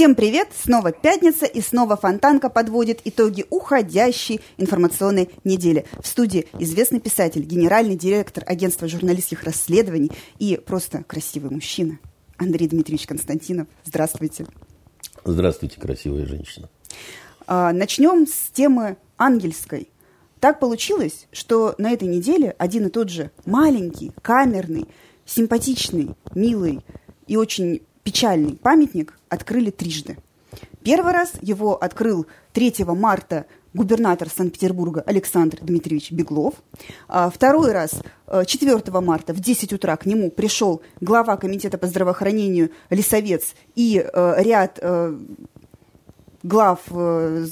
Всем привет! Снова пятница и снова Фонтанка подводит итоги уходящей информационной недели. В студии известный писатель, генеральный директор агентства журналистских расследований и просто красивый мужчина Андрей Дмитриевич Константинов. Здравствуйте. Здравствуйте, красивая женщина. А, начнем с темы ангельской. Так получилось, что на этой неделе один и тот же маленький, камерный, симпатичный, милый и очень печальный памятник открыли трижды. Первый раз его открыл 3 марта губернатор Санкт-Петербурга Александр Дмитриевич Беглов. А второй раз 4 э, марта в 10 утра к нему пришел глава комитета по здравоохранению Лисовец и э, ряд э, глав э,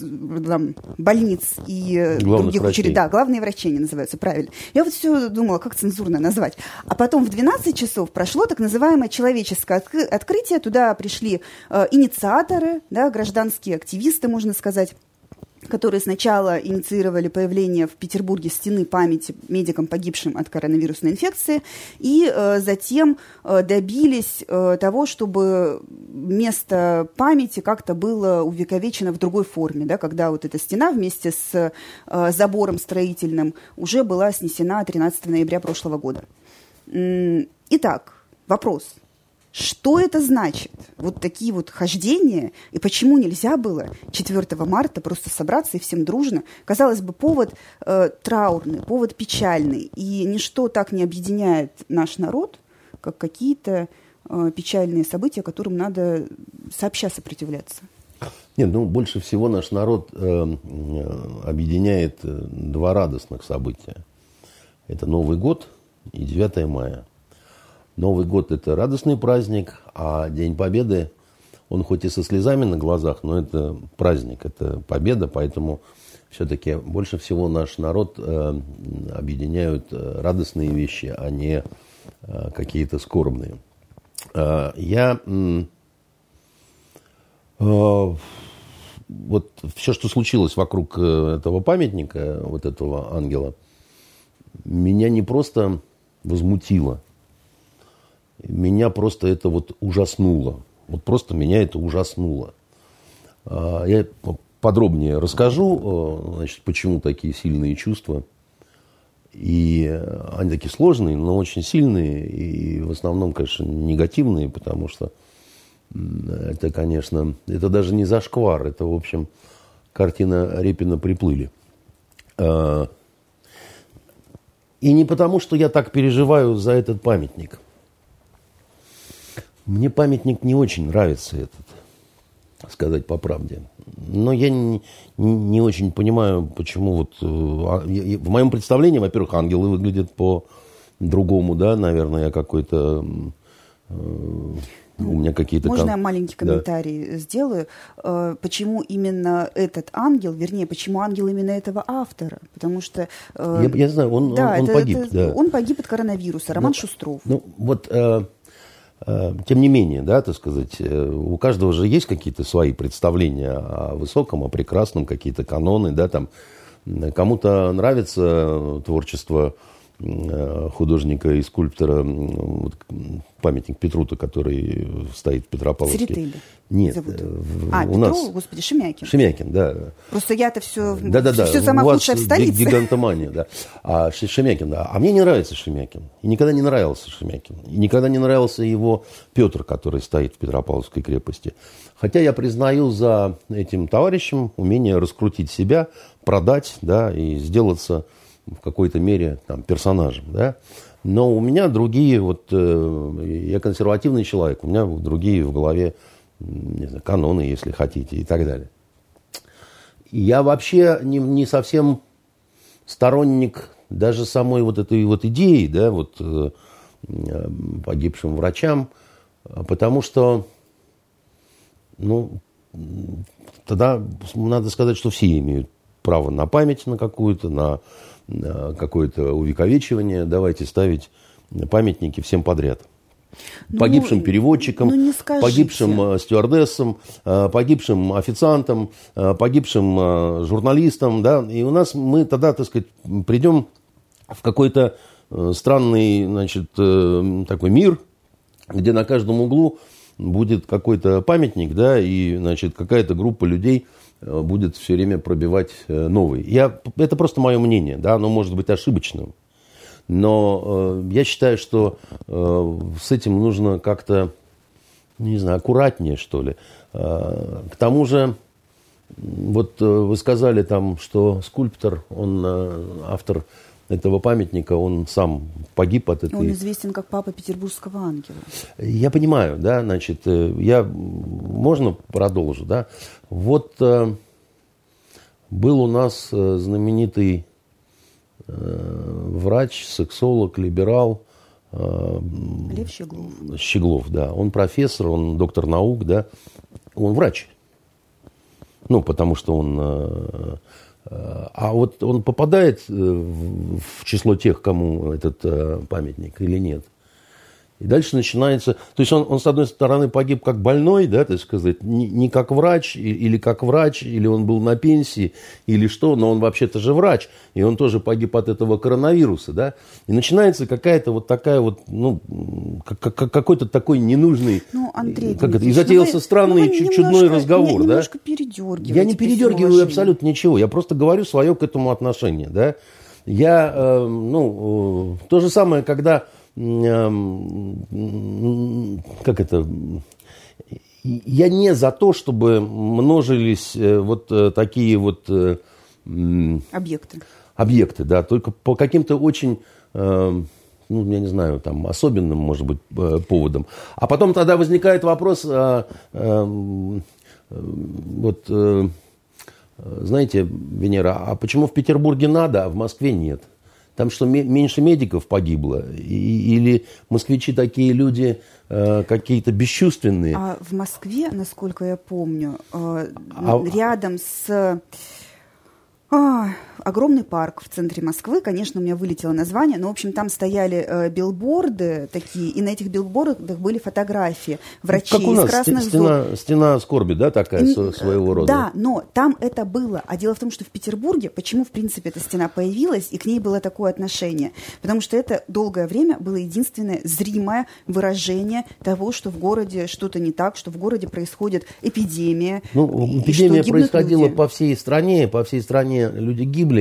там, больниц и э, Главных других врачей. Да, главные врачи они называются, правильно. Я вот все думала, как цензурно назвать. А потом в 12 часов прошло так называемое человеческое открытие. Туда пришли э, инициаторы, да, гражданские активисты, можно сказать, которые сначала инициировали появление в Петербурге стены памяти медикам, погибшим от коронавирусной инфекции, и э, затем э, добились э, того, чтобы место памяти как-то было увековечено в другой форме, да, когда вот эта стена вместе с э, забором строительным уже была снесена 13 ноября прошлого года. Итак, вопрос – что это значит? Вот такие вот хождения, и почему нельзя было 4 марта просто собраться и всем дружно? Казалось бы, повод э, траурный, повод печальный, и ничто так не объединяет наш народ, как какие-то э, печальные события, которым надо сообща сопротивляться. Нет, ну больше всего наш народ э, э объединяет э, два радостных события. Это Новый год и 9 мая. Новый год – это радостный праздник, а День Победы, он хоть и со слезами на глазах, но это праздник, это победа, поэтому все-таки больше всего наш народ э, объединяют э, радостные вещи, а не э, какие-то скорбные. Э, я э, вот все, что случилось вокруг э, этого памятника, вот этого ангела, меня не просто возмутило – меня просто это вот ужаснуло. Вот просто меня это ужаснуло. А, я подробнее расскажу, э, значит, почему такие сильные чувства. И они такие сложные, но очень сильные. И в основном, конечно, негативные, потому что это, конечно, это даже не зашквар. Это, в общем, картина Репина «Приплыли». А, и не потому, что я так переживаю за этот памятник – мне памятник не очень нравится этот, сказать по правде. Но я не, не очень понимаю, почему вот... Э, а, в моем представлении, во-первых, ангелы выглядят по-другому, да, наверное, я какой-то... Э, у меня какие-то... Можно я маленький комментарий да. сделаю? Э, почему именно этот ангел, вернее, почему ангел именно этого автора? Потому что... Я, я знаю, он, да, он, он это, погиб. Это, да. Он погиб от коронавируса, Роман ну, Шустров. Ну, вот Э, тем не менее, да, так сказать, э, у каждого же есть какие-то свои представления о высоком, о прекрасном, какие-то каноны, да, там. Кому-то нравится творчество художника и скульптора, вот, памятник Петрута, который стоит в Петропавловске. Церетели Нет, зовут. Э, а, у Петров, нас... господи, Шемякин. Шемякин, да. Просто я-то все, да, да, да. все сама лучшая в столице. гигантомания, да. А Шемякин, да. А мне не нравится Шемякин. И никогда не нравился Шемякин. И никогда не нравился его Петр, который стоит в Петропавловской крепости. Хотя я признаю за этим товарищем умение раскрутить себя, продать, да, и сделаться в какой-то мере там, персонажем, да. Но у меня другие, вот э, я консервативный человек, у меня другие в голове не знаю, каноны, если хотите, и так далее. Я вообще не, не совсем сторонник даже самой вот этой вот идеи, да, вот э, погибшим врачам, потому что, ну, тогда надо сказать, что все имеют право на память на какую-то, на какое-то увековечивание, давайте ставить памятники всем подряд. Ну, погибшим переводчикам, ну, погибшим э, стюардессам, э, погибшим официантам, э, погибшим журналистам. Да? И у нас мы тогда, так сказать, придем в какой-то странный значит, такой мир, где на каждом углу будет какой-то памятник, да, и, значит, какая-то группа людей э, будет все время пробивать э, новый. Я, это просто мое мнение, да, оно может быть ошибочным. Но э, я считаю, что э, с этим нужно как-то, не знаю, аккуратнее, что ли. Э, к тому же, вот э, вы сказали там, что скульптор, он э, автор этого памятника, он сам погиб от этой... Он известен как папа Петербургского ангела. Я понимаю, да, значит, э, я, можно продолжу, да? Вот э, был у нас э, знаменитый врач, сексолог, либерал. Лев Щеглов. Щеглов, да. Он профессор, он доктор наук, да. Он врач. Ну, потому что он а вот он попадает э, в число тех, кому этот э, памятник или нет – и дальше начинается... То есть он, он, с одной стороны, погиб как больной, да, так сказать, не, не как врач, или как врач, или он был на пенсии, или что, но он вообще-то же врач, и он тоже погиб от этого коронавируса, да. И начинается какая-то вот такая вот, ну, какой-то такой ненужный... Ну, Андрей как это, и затеялся вы, странный, ну, чудной немножко, разговор, не, да. Я не передергиваю абсолютно ничего, я просто говорю свое к этому отношение, да. Я, э, ну, э, то же самое, когда как это, я не за то, чтобы множились э, вот э, такие вот... Э, объекты. Объекты, да, только по каким-то очень ну, я не знаю, там, особенным, может быть, поводом. А потом тогда возникает вопрос, а, а, вот, знаете, Венера, а почему в Петербурге надо, а в Москве нет? Там что, меньше медиков погибло? И, или москвичи такие люди э, какие-то бесчувственные? А в Москве, насколько я помню, э, а... рядом с а, огромный парк в центре Москвы, конечно, у меня вылетело название, но, в общем, там стояли э, билборды такие, и на этих билбордах были фотографии врачей как у нас, из красных стена, зон. Стена скорби, да, такая, и, своего рода? Да, но там это было. А дело в том, что в Петербурге, почему, в принципе, эта стена появилась, и к ней было такое отношение? Потому что это долгое время было единственное зримое выражение того, что в городе что-то не так, что в городе происходит эпидемия. Ну, эпидемия происходила люди. по всей стране, по всей стране стране люди гибли.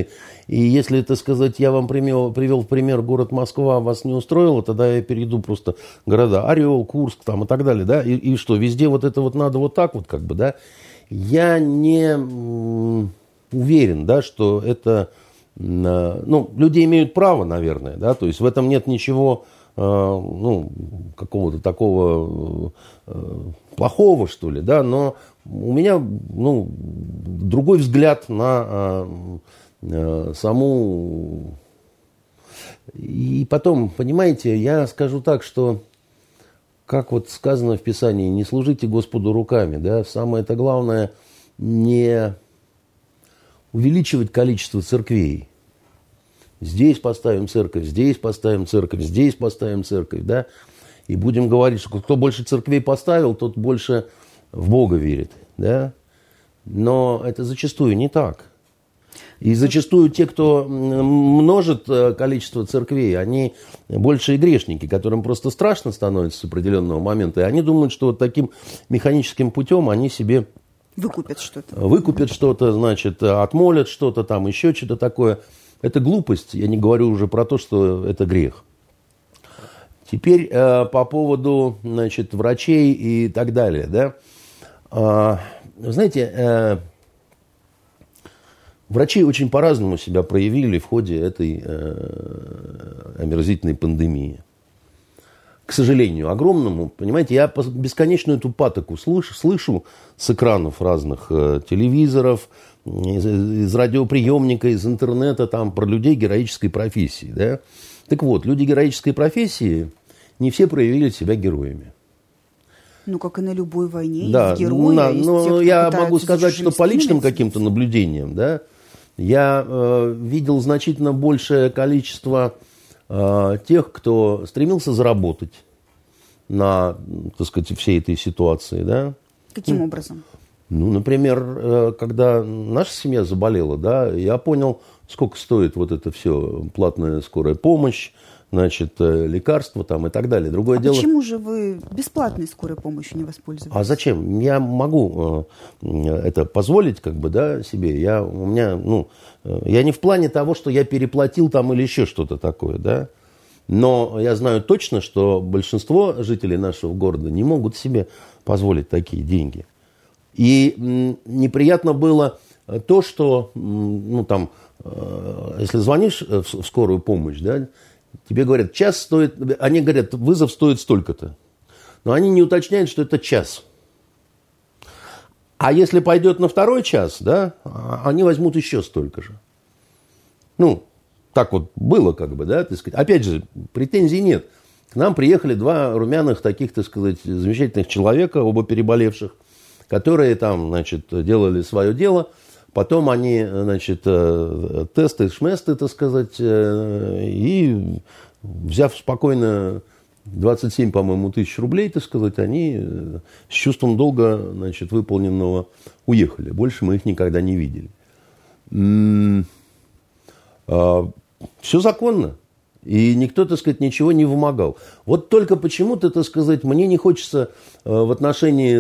И если, это сказать, я вам привел, привел в пример город Москва, вас не устроило, тогда я перейду просто города Орел, Курск там и так далее, да, и, и что, везде вот это вот надо вот так вот, как бы, да. Я не уверен, да, что это, ну, люди имеют право, наверное, да, то есть в этом нет ничего, э, ну, какого-то такого э, плохого, что ли, да, но у меня ну, другой взгляд на э, э, саму... И потом, понимаете, я скажу так, что, как вот сказано в Писании, не служите Господу руками, да, самое это главное не увеличивать количество церквей. Здесь поставим церковь, здесь поставим церковь, здесь поставим церковь, да, и будем говорить, что кто больше церквей поставил, тот больше в Бога верит, да? Но это зачастую не так. И зачастую те, кто множит э, количество церквей, они большие грешники, которым просто страшно становится с определенного момента. И они думают, что вот таким механическим путем они себе выкупят что-то. Выкупят что-то, значит, отмолят что-то там, еще что-то такое. Это глупость. Я не говорю уже про то, что это грех. Теперь э, по поводу, значит, врачей и так далее, да. А, знаете, э, врачи очень по-разному себя проявили в ходе этой э, омерзительной пандемии. К сожалению, огромному, понимаете, я бесконечную эту патоку слышу, слышу с экранов разных э, телевизоров, из, из радиоприемника, из интернета, там, про людей героической профессии, да. Так вот, люди героической профессии не все проявили себя героями. Ну, как и на любой войне, да, есть герои, на, есть но те, я могу сказать, что по личным каким-то наблюдениям, да, я э, видел значительно большее количество э, тех, кто стремился заработать на, так сказать, всей этой ситуации, да. Каким ну, образом? Ну, например, э, когда наша семья заболела, да, я понял, сколько стоит вот это все, платная скорая помощь, значит, э, лекарства там и так далее. Другое а дело... почему же вы бесплатной скорой помощью не воспользовались? А зачем? Я могу э, это позволить, как бы, да, себе. Я, у меня, ну, э, я не в плане того, что я переплатил там или еще что-то такое, да. Но я знаю точно, что большинство жителей нашего города не могут себе позволить такие деньги. И неприятно было то, что, ну, там, если звонишь в скорую помощь, да, Тебе говорят, час стоит, они говорят, вызов стоит столько-то. Но они не уточняют, что это час. А если пойдет на второй час, да, они возьмут еще столько же. Ну, так вот было как бы, да, так сказать. Опять же, претензий нет. К нам приехали два румяных таких, так сказать, замечательных человека, оба переболевших, которые там, значит, делали свое дело – Потом они, значит, э, тесты, шместы, так сказать, э, и взяв спокойно 27, по-моему, тысяч рублей, так сказать, они э, с чувством долга, значит, выполненного уехали. Больше мы их никогда не видели. А, Все законно. И никто, так сказать, ничего не вымогал. Вот только почему-то, так сказать, мне не хочется в отношении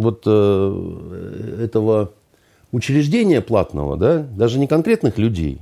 вот этого учреждения платного, да, даже не конкретных людей,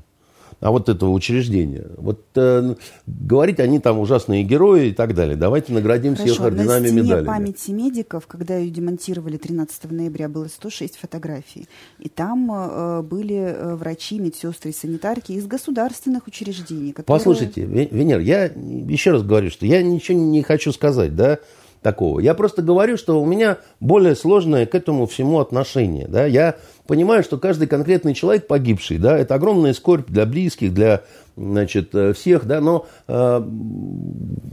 а вот этого учреждения. Вот э, говорить, они там ужасные герои и так далее. Давайте наградим Хорошо, всех орденами и медалями. памяти медиков, когда ее демонтировали 13 ноября, было 106 фотографий. И там э, были э, врачи, медсестры и санитарки из государственных учреждений. Которые... Послушайте, Венер, я еще раз говорю, что я ничего не хочу сказать, да, такого. Я просто говорю, что у меня более сложное к этому всему отношение. Да? Я понимаю, что каждый конкретный человек погибший, да, это огромная скорбь для близких, для значит, э, всех, да, но э,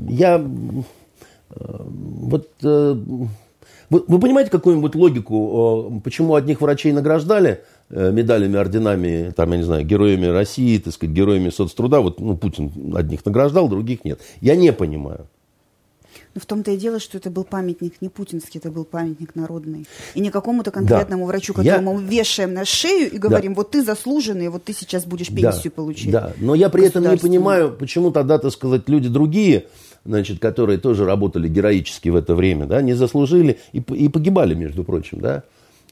я э, вот э, вы, вы понимаете какую-нибудь логику, почему одних врачей награждали э, медалями, орденами, там, я не знаю, героями России, так сказать, героями соцтруда, вот, ну, Путин одних награждал, других нет. Я не понимаю. Но в том-то и дело, что это был памятник не путинский, это был памятник народный. И не какому-то конкретному да. врачу, которому я... вешаем на шею и говорим, да. вот ты заслуженный, вот ты сейчас будешь пенсию да. получить. Да, но я при этом не понимаю, почему тогда, так сказать, люди другие, значит, которые тоже работали героически в это время, да, не заслужили и, и погибали, между прочим, да.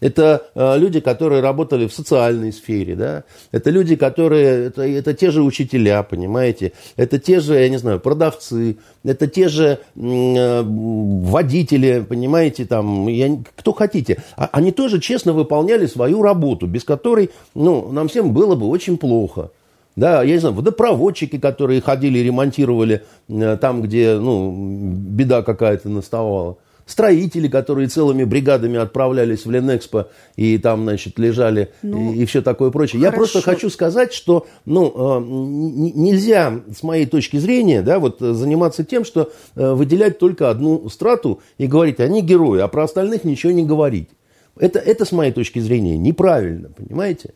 Это э, люди, которые работали в социальной сфере, да. Это люди, которые, это, это те же учителя, понимаете. Это те же, я не знаю, продавцы. Это те же э, водители, понимаете, там, я, кто хотите. А, они тоже честно выполняли свою работу, без которой, ну, нам всем было бы очень плохо. Да, я не знаю, водопроводчики, которые ходили, ремонтировали э, там, где, ну, беда какая-то наставала строители, которые целыми бригадами отправлялись в Ленэкспо и там, значит, лежали ну, и, и все такое прочее. Хорошо. Я просто хочу сказать, что, ну, э, нельзя, с моей точки зрения, да, вот заниматься тем, что э, выделять только одну страту и говорить, они герои, а про остальных ничего не говорить. Это, это с моей точки зрения неправильно, понимаете?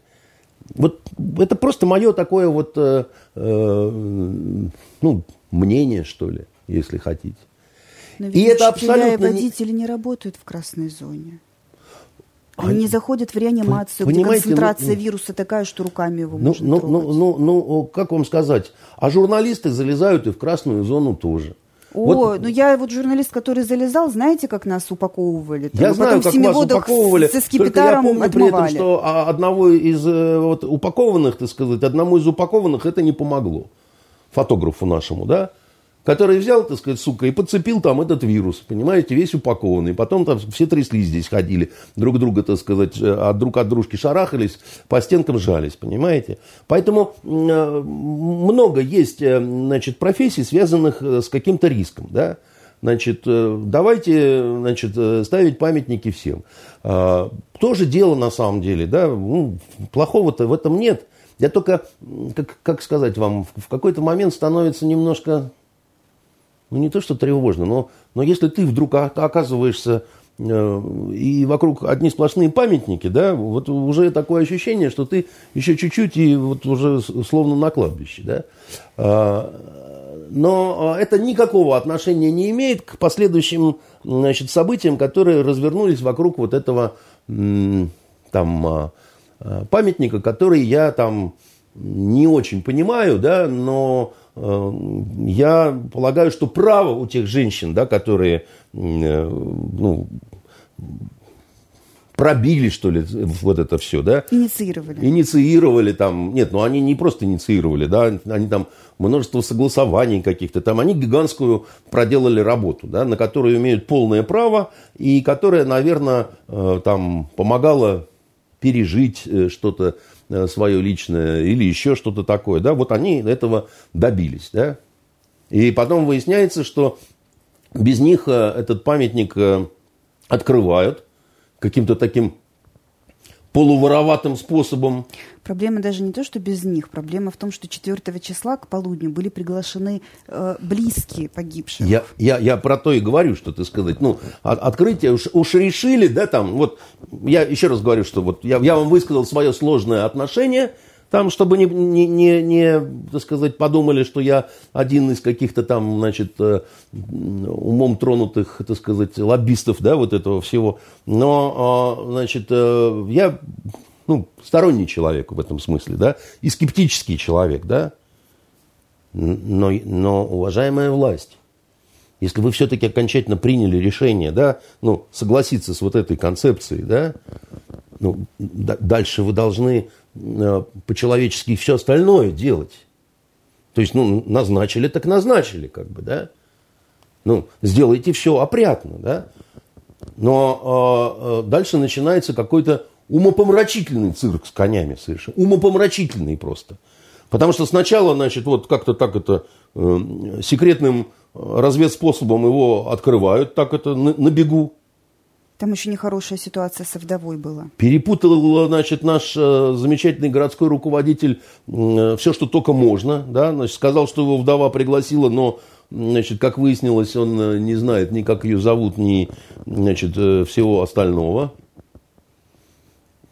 Вот это просто мое такое вот, э, э, ну, мнение, что ли, если хотите. Но ведь и это абсолютно... и водители не работают в красной зоне. Они не заходят в реанимацию, где концентрация ну, вируса такая, что руками его ну, можно ну, трогать. Ну, ну, ну, как вам сказать? А журналисты залезают и в красную зону тоже. О, вот. ну я вот журналист, который залезал, знаете, как нас упаковывали? Там, я знаю, как вас упаковывали. Со только я помню отмывали. при этом, что одного из э, вот, упакованных, так сказать, одному из упакованных это не помогло. Фотографу нашему, да? Который взял, так сказать, сука, и подцепил там этот вирус, понимаете, весь упакованный. Потом там все трясли здесь, ходили, друг друга, так сказать, э, от друг от дружки шарахались, по стенкам жались, понимаете. Поэтому э, много есть, э, значит, профессий, связанных с каким-то риском, да. Значит, давайте, значит, ставить памятники всем. А, тоже дело на самом деле, да, ну, плохого-то в этом нет. Я только, как, как сказать вам, в какой-то момент становится немножко ну не то, что тревожно, но, но если ты вдруг оказываешься э, и вокруг одни сплошные памятники, да, вот уже такое ощущение, что ты еще чуть-чуть и вот уже словно на кладбище, да. А, но это никакого отношения не имеет к последующим значит, событиям, которые развернулись вокруг вот этого там а, памятника, который я там не очень понимаю, да, но я полагаю, что право у тех женщин, да, которые э, ну, пробили, что ли, вот это все, да? Инициировали. Инициировали там, нет, ну они не просто инициировали, да, они там множество согласований каких-то там, они гигантскую проделали работу, да, на которую имеют полное право и которая, наверное, э, там помогала пережить э, что-то свое личное или еще что-то такое, да, вот они этого добились, да. И потом выясняется, что без них этот памятник открывают, каким-то таким полувороватым способом. Проблема даже не то, что без них. Проблема в том, что 4 числа к полудню были приглашены э, близкие погибших. Я, я, я про то и говорю, что ты сказать. Ну, от, открытие уж, уж решили, да, там, вот, я еще раз говорю, что вот я, я вам высказал свое сложное отношение – там, чтобы не, не, не, не, так сказать, подумали, что я один из каких-то там, значит, э, умом тронутых, так сказать, лоббистов, да, вот этого всего. Но, а, значит, э, я, ну, сторонний человек в этом смысле, да, и скептический человек, да. Но, но уважаемая власть, если вы все-таки окончательно приняли решение, да, ну, согласиться с вот этой концепцией, да, ну, дальше вы должны по-человечески все остальное делать. То есть, ну, назначили, так назначили, как бы, да. Ну, сделайте все опрятно, да. Но э, дальше начинается какой-то умопомрачительный цирк с конями совершенно. Умопомрачительный просто. Потому что сначала, значит, вот как-то так это э, секретным разведспособом его открывают, так это на, на бегу. Там еще нехорошая ситуация со вдовой была. Перепутал, значит, наш э, замечательный городской руководитель э, все, что только можно. Да? Значит, сказал, что его вдова пригласила, но, значит, как выяснилось, он э, не знает ни как ее зовут, ни значит, всего остального.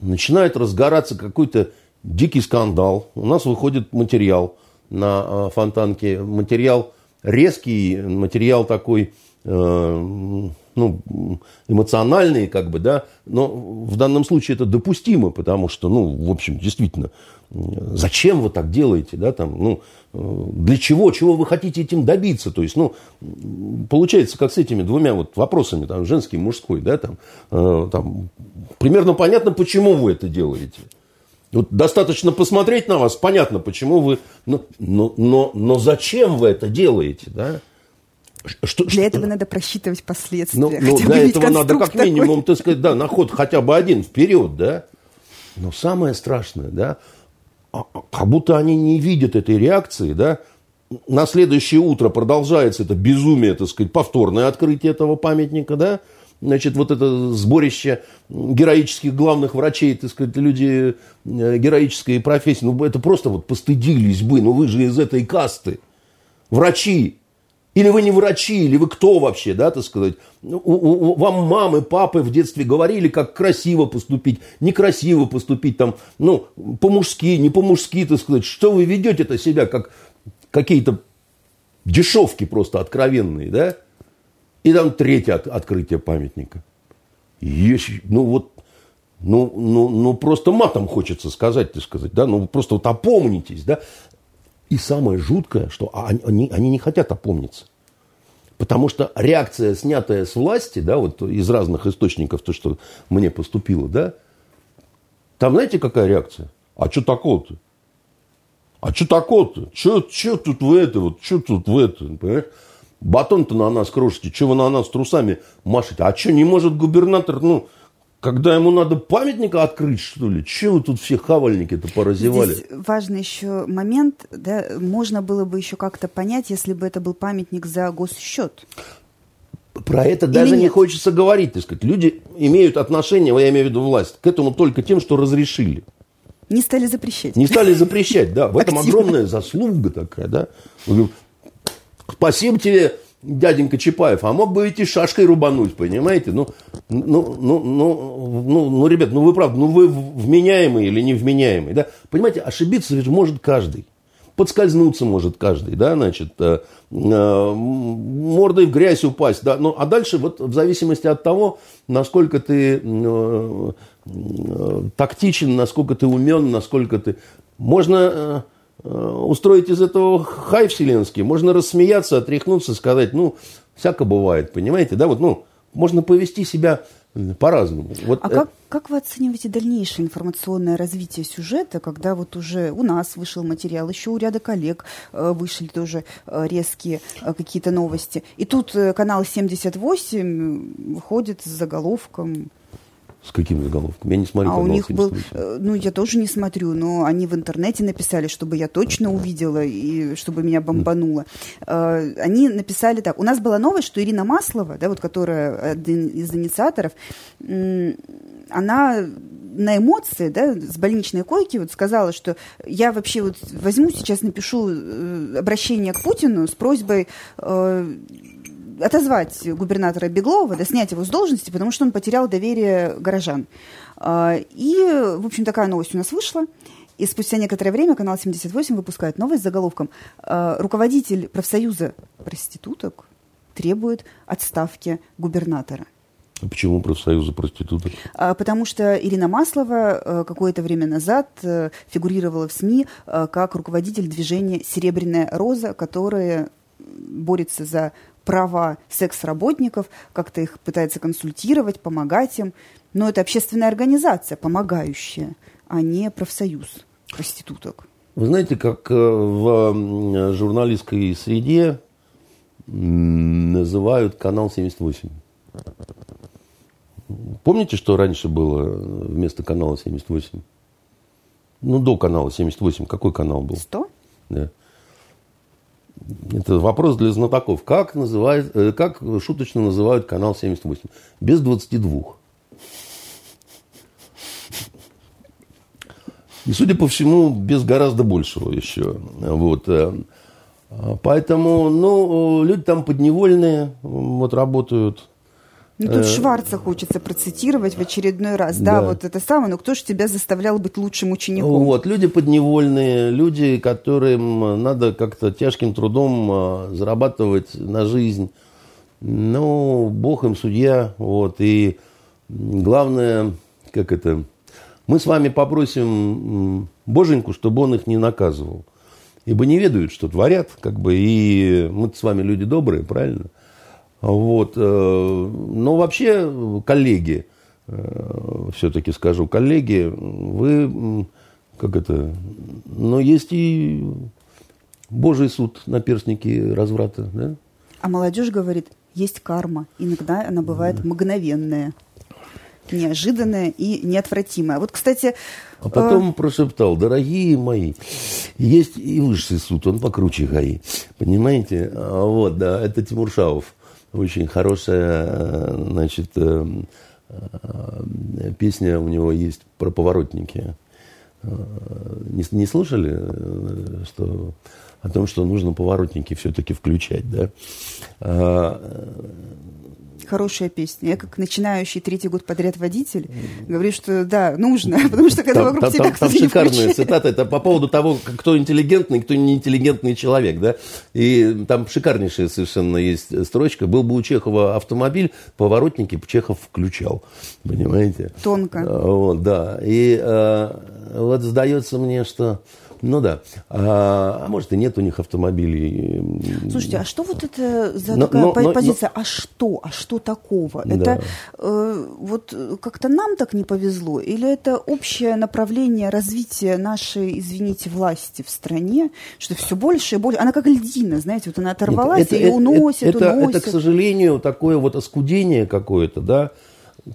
Начинает разгораться какой-то дикий скандал. У нас выходит материал на фонтанке. Материал резкий, материал такой... Э, ну, эмоциональные, как бы, да, но в данном случае это допустимо, потому что, ну, в общем, действительно, зачем вы так делаете, да, там, ну, для чего, чего вы хотите этим добиться, то есть, ну, получается, как с этими двумя вот вопросами, там, женский, мужской, да, там, э, там, примерно понятно, почему вы это делаете. Вот достаточно посмотреть на вас, понятно, почему вы, но, но, но, но зачем вы это делаете, да? Что, для что? этого надо просчитывать последствия. Ну, ну для этого надо как минимум, так сказать, да, на ход хотя бы один вперед, да. Но самое страшное, да, а, а, как будто они не видят этой реакции, да. На следующее утро продолжается это безумие, так сказать, повторное открытие этого памятника, да. Значит, вот это сборище героических главных врачей, так сказать, люди э, героической профессии, ну, это просто вот постыдились бы, ну, вы же из этой касты. Врачи, или вы не врачи, или вы кто вообще, да, так сказать. У, у, вам мамы, папы в детстве говорили, как красиво поступить, некрасиво поступить, там, ну, по-мужски, не по-мужски, так сказать. Что вы ведете-то себя, как какие-то дешевки просто откровенные, да? И там третье от, открытие памятника. Есть, ну вот, ну, ну, ну просто матом хочется сказать, так сказать, да, ну просто вот опомнитесь, да. И самое жуткое, что они, они не хотят опомниться. Потому что реакция, снятая с власти, да, вот из разных источников, то, что мне поступило, да, там знаете, какая реакция? А что такого-то? А что такого-то? Что тут вы это, вот, что тут вы это? Батон-то на нас крошите, что вы на нас трусами машете? А что, не может губернатор, ну, когда ему надо памятника открыть, что ли? Чего вы тут все хавальники-то поразевали? Здесь важный еще момент. Да, можно было бы еще как-то понять, если бы это был памятник за госсчет. Про это Или даже нет? не хочется говорить, так сказать. Люди имеют отношение, я имею в виду власть, к этому только тем, что разрешили. Не стали запрещать. Не стали запрещать, да. В этом огромная заслуга такая, да. Спасибо тебе, дяденька Чапаев, а мог бы ведь и шашкой рубануть, понимаете? Ну, ну, ну, ну, ну, ну, ребят, ну вы правда, ну вы вменяемый или невменяемый, да? Понимаете, ошибиться ведь может каждый. Подскользнуться может каждый, да, значит, э, э, мордой в грязь упасть, да, ну, а дальше вот в зависимости от того, насколько ты э, э, тактичен, насколько ты умен, насколько ты Можно э, устроить из этого хай вселенский, можно рассмеяться, отряхнуться, сказать, ну, всяко бывает, понимаете, да, вот, ну, можно повести себя по-разному. Вот а как, как вы оцениваете дальнейшее информационное развитие сюжета, когда вот уже у нас вышел материал, еще у ряда коллег э, вышли тоже э, резкие э, какие-то новости, и тут э, канал 78 выходит с заголовком с каким заголовком? Я не смотрю. А у них был, э, ну я тоже не смотрю, но они в интернете написали, чтобы я точно увидела и чтобы меня бомбануло. Э, они написали так. У нас была новость, что Ирина Маслова, да, вот которая один из инициаторов, она на эмоции, да, с больничной койки вот сказала, что я вообще вот возьму сейчас напишу э, обращение к Путину с просьбой отозвать губернатора Беглова, да, снять его с должности, потому что он потерял доверие горожан. А, и, в общем, такая новость у нас вышла. И спустя некоторое время канал 78 выпускает новость с заголовком а, «Руководитель профсоюза проституток требует отставки губернатора». А почему профсоюза проституток? Потому что Ирина Маслова какое-то время назад фигурировала в СМИ как руководитель движения «Серебряная роза», которое борется за права секс-работников, как-то их пытается консультировать, помогать им. Но это общественная организация, помогающая, а не профсоюз проституток. Вы знаете, как э, в журналистской среде называют канал 78? Помните, что раньше было вместо канала 78? Ну, до канала 78. Какой канал был? 100? Да. Это вопрос для знатоков. Как, называют, э, как шуточно называют канал 78? Без 22. И, судя по всему, без гораздо большего еще. Вот. Э, поэтому, ну, люди там подневольные, вот работают. Ну, тут э, Шварца хочется процитировать в очередной раз. Да, да вот это самое, но кто же тебя заставлял быть лучшим учеником? Вот, люди подневольные, люди, которым надо как-то тяжким трудом а, зарабатывать на жизнь. Ну, Бог им судья, вот, и главное, как это, мы с вами попросим Боженьку, чтобы он их не наказывал. Ибо не ведают, что творят, как бы, и мы с вами люди добрые, правильно? Вот. Э, но вообще, коллеги, э, все-таки скажу, коллеги, вы, как это, но есть и Божий суд на перстнике разврата, да? А молодежь говорит, есть карма. Иногда она бывает мгновенная, неожиданная и неотвратимая. Вот, кстати... А потом э... прошептал, дорогие мои, есть и высший суд, он покруче ГАИ. Понимаете? А вот, да, это Тимур Шаов очень хорошая, э, значит, э, э, песня у него есть про поворотники. Не, не слушали, что о том, что нужно поворотники все-таки включать, да? А, хорошая песня. Я как начинающий третий год подряд водитель говорю, что да, нужно, потому что когда там, вокруг там, тебя Там шикарная цитата, это по поводу того, кто интеллигентный, кто неинтеллигентный человек, да, и там шикарнейшая совершенно есть строчка. Был бы у Чехова автомобиль, поворотники Чехов включал, понимаете? Тонко. Вот, да, и э, вот сдается мне, что ну да. А, а может и нет у них автомобилей. Слушайте, а что вот это за но, такая но, но, позиция? Но... А что? А что такого? Да. Это э, вот как-то нам так не повезло? Или это общее направление развития нашей, извините, власти в стране, что все больше и больше... Она как льдина, знаете, вот она оторвалась это, и уносит, это, уносит. Это, к сожалению, такое вот оскудение какое-то, да,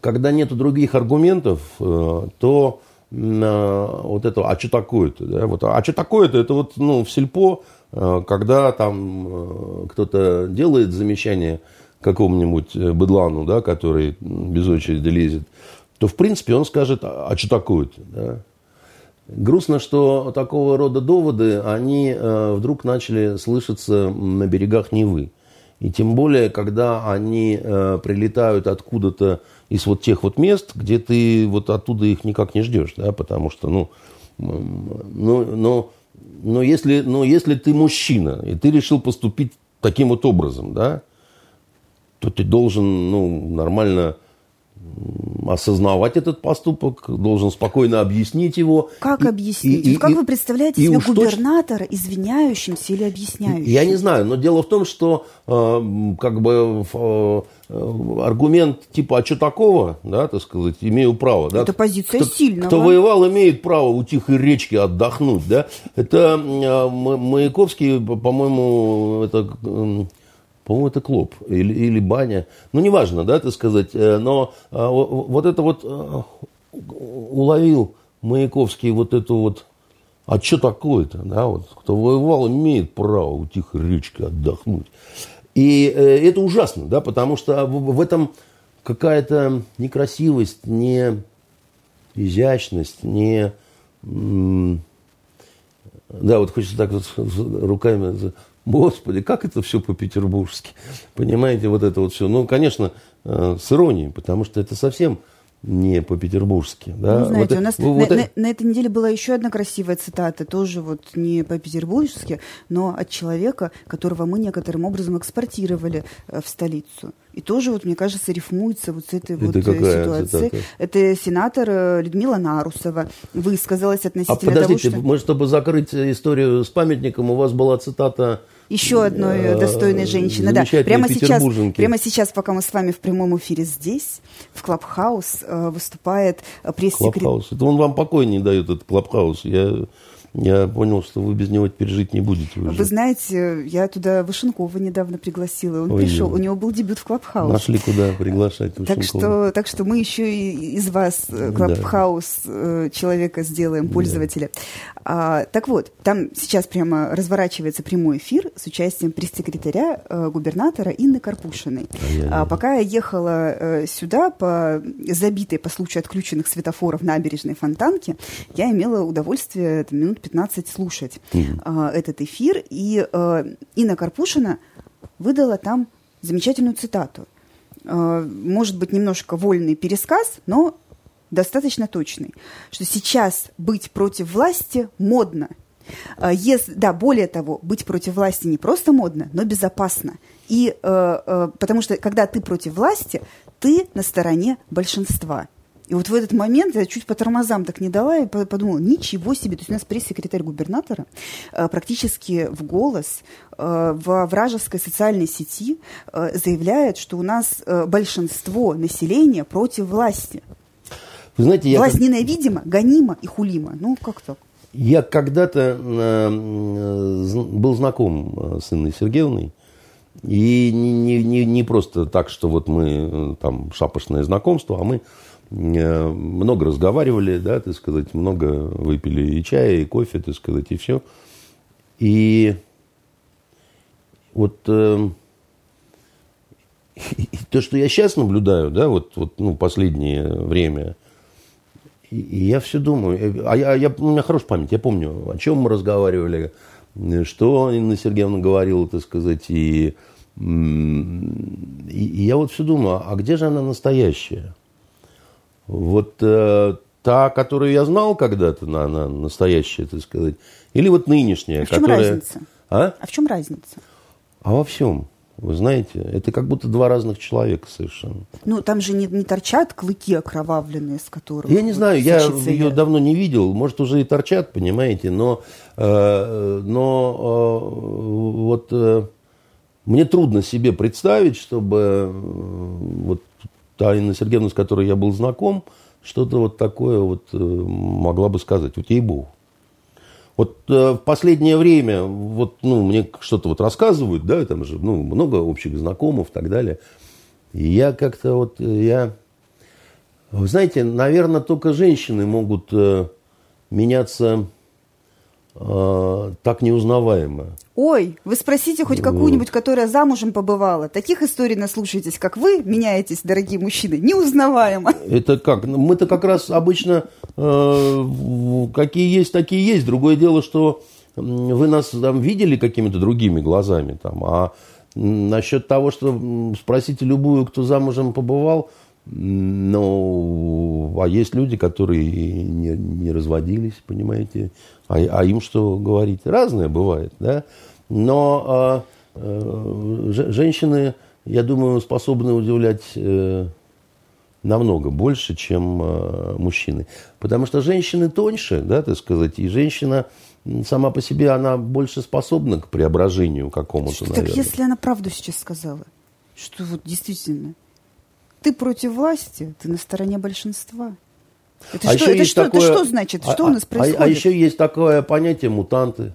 когда нету других аргументов, э, то вот это, а что такое-то, да, вот, а что такое-то, это вот, ну, в сельпо, э, когда там э, кто-то делает замечание какому-нибудь э, быдлану, да, который без очереди лезет, то, в принципе, он скажет, а что такое-то, да. Грустно, что такого рода доводы, они вдруг начали слышаться на берегах Невы. И тем более, когда они прилетают откуда-то из вот тех вот мест, где ты вот оттуда их никак не ждешь, да, потому что, ну, ну, ну, но если, но если ты мужчина, и ты решил поступить таким вот образом, да, то ты должен, ну, нормально осознавать этот поступок, должен спокойно объяснить его. Как и, объяснить? И, и, как и, вы представляете себе губернатора точно... извиняющимся или объясняющим? Я не знаю, но дело в том, что э, как бы э, аргумент типа «а что такого?» да, так сказать, имею право. Да? Это позиция кто, сильного. Кто воевал, имеет право у тихой речки отдохнуть. Да? Это э, Маяковский, по-моему, это по-моему, это клуб или, или баня. Ну, неважно, да, так сказать. Э, но а, вот это вот э, уловил Маяковский вот эту вот а что такое-то, да, вот, кто воевал, имеет право у тихой речки отдохнуть. И э, это ужасно, да, потому что в, этом какая-то некрасивость, не изящность, не... Да, вот хочется так вот руками Господи, как это все по-петербургски? Понимаете, вот это вот все. Ну, конечно, э, с иронией, потому что это совсем не по-петербургски. Да? Ну, знаете, вот, у нас вот, на, на, на этой неделе была еще одна красивая цитата, тоже вот не по-петербургски, но от человека, которого мы некоторым образом экспортировали э, в столицу. И тоже, вот, мне кажется, рифмуется вот с этой Это вот э, ситуацией. Цитата? Это сенатор э, Людмила Нарусова высказалась относительно а подождите, того, что... мы, чтобы закрыть историю с памятником, у вас была цитата еще одной э, достойной женщины. Да, прямо сейчас, прямо сейчас, пока мы с вами в прямом эфире здесь, в Clubhouse, э, выступает пресс-секретарь. Clubhouse. Это он вам покой не дает, этот Clubhouse. Я я понял, что вы без него пережить не будете уже. Вы знаете, я туда Вышенкова недавно пригласила. Он Ой, пришел, у него был дебют в Clubhouse. Нашли куда приглашать Вышенкова. Так что, так что мы еще и из вас э, Clubhouse да. Э, человека сделаем, пользователя. Да. А, так вот, там сейчас прямо разворачивается прямой эфир с участием пресс-секретаря э, губернатора Инны Карпушиной. А, пока я ехала э, сюда по забитой по случаю отключенных светофоров набережной Фонтанки, я имела удовольствие там, минут 15 слушать mm-hmm. этот эфир. И э, Инна Карпушина выдала там замечательную цитату. Э, может быть, немножко вольный пересказ, но достаточно точный, что сейчас быть против власти модно. Если, да, более того, быть против власти не просто модно, но безопасно. И, э, э, потому что когда ты против власти, ты на стороне большинства. И вот в этот момент я чуть по тормозам так не дала и подумала, ничего себе. То есть у нас пресс-секретарь губернатора э, практически в голос э, в вражеской социальной сети э, заявляет, что у нас большинство населения против власти. Вы знаете, я Власть ненавидима, гонима и хулима. Ну, как так? Я когда-то был знаком с Инной Сергеевной, и не, не, не, просто так, что вот мы там шапошное знакомство, а мы много разговаривали, да, так сказать, много выпили и чая, и кофе, так сказать, и все. И вот э, и то, что я сейчас наблюдаю, да, вот, вот ну, последнее время, и, я все думаю, э, а я, я, у меня хорошая память, я помню, о чем мы разговаривали, что Инна Сергеевна говорила, так сказать, и, и, и я вот все думаю, а где же она настоящая? Вот э, та, которую я знал когда-то, она, она настоящая, так сказать, или вот нынешняя, а в чем которая... разница? А? а в чем разница? А во всем. Вы знаете, это как будто два разных человека совершенно. Ну, там же не, не торчат клыки окровавленные, с которых... Я не знаю, я ее давно не видел. Может, уже и торчат, понимаете, но, э, но э, вот э, мне трудно себе представить, чтобы э, вот та Инна Сергеевна, с которой я был знаком, что-то вот такое вот э, могла бы сказать. Вот ей-богу. Вот э, в последнее время, вот, ну, мне что-то вот рассказывают, да, там же, ну, много общих знакомых и так далее. И я как-то вот, э, я, вы знаете, наверное, только женщины могут меняться э, так неузнаваемо. Ой, вы спросите хоть какую-нибудь, которая замужем побывала. Таких историй наслушаетесь, как вы меняетесь, дорогие мужчины, неузнаваемо. Это как? Ну, мы-то как раз обычно э, какие есть, такие есть. Другое дело, что вы нас там видели какими-то другими глазами. Там, а насчет того, что спросите любую, кто замужем побывал, ну, а есть люди, которые не, не разводились, понимаете, а, а им что говорить? Разное бывает, да. Но а, а, женщины, я думаю, способны удивлять э, намного больше, чем э, мужчины. Потому что женщины тоньше, да, так сказать, и женщина сама по себе, она больше способна к преображению какому-то, Так если она правду сейчас сказала, что вот действительно, ты против власти, ты на стороне большинства. Это, а что, это, что, такое, это что значит? Что а, у нас происходит? А, а еще есть такое понятие мутанты.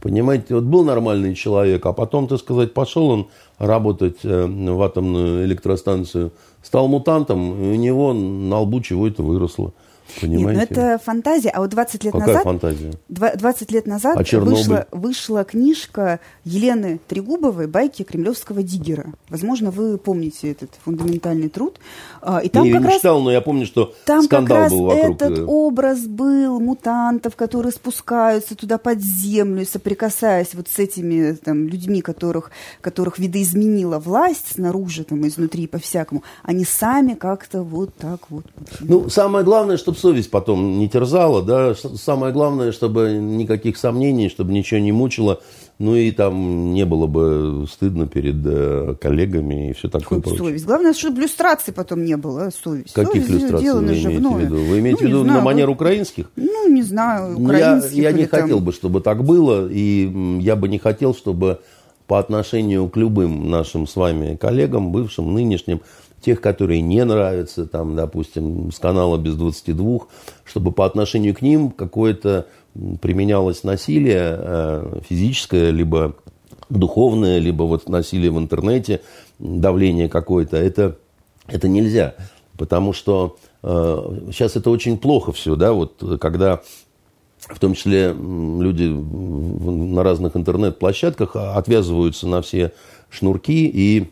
Понимаете, вот был нормальный человек, а потом, так сказать, пошел он работать э, в атомную электростанцию, стал мутантом, и у него на лбу чего-то выросло. Понимаете? Нет, ну это фантазия. А вот 20 лет Какая назад... фантазия? 20 лет назад а вышла, вышла книжка Елены Трегубовой «Байки кремлевского диггера». Возможно, вы помните этот фундаментальный труд. А, и там я как не раз, читал, но я помню, что там скандал как раз был вокруг. этот э, образ был мутантов, которые спускаются туда под землю, соприкасаясь вот с этими там, людьми, которых, которых видоизменила власть снаружи, там, изнутри, по-всякому. Они сами как-то вот так вот. Ну, самое главное, чтобы совесть потом не терзала, да, самое главное, чтобы никаких сомнений, чтобы ничего не мучило, ну и там не было бы стыдно перед э, коллегами и все такое Хоть прочее. Совесть. Главное, чтобы иллюстраций потом не было, а совесть. Каких совесть иллюстраций вы имеете в виду? Вы имеете ну, в виду на манер украинских? Ну, не знаю, украинских. Я, я не там... хотел бы, чтобы так было, и я бы не хотел, чтобы по отношению к любым нашим с вами коллегам, бывшим, нынешним, тех, которые не нравятся, там, допустим, с канала без 22, чтобы по отношению к ним какое-то применялось насилие э, физическое, либо духовное, либо вот насилие в интернете, давление какое-то, это, это нельзя. Потому что э, сейчас это очень плохо все, да, вот когда в том числе люди на разных интернет-площадках отвязываются на все шнурки и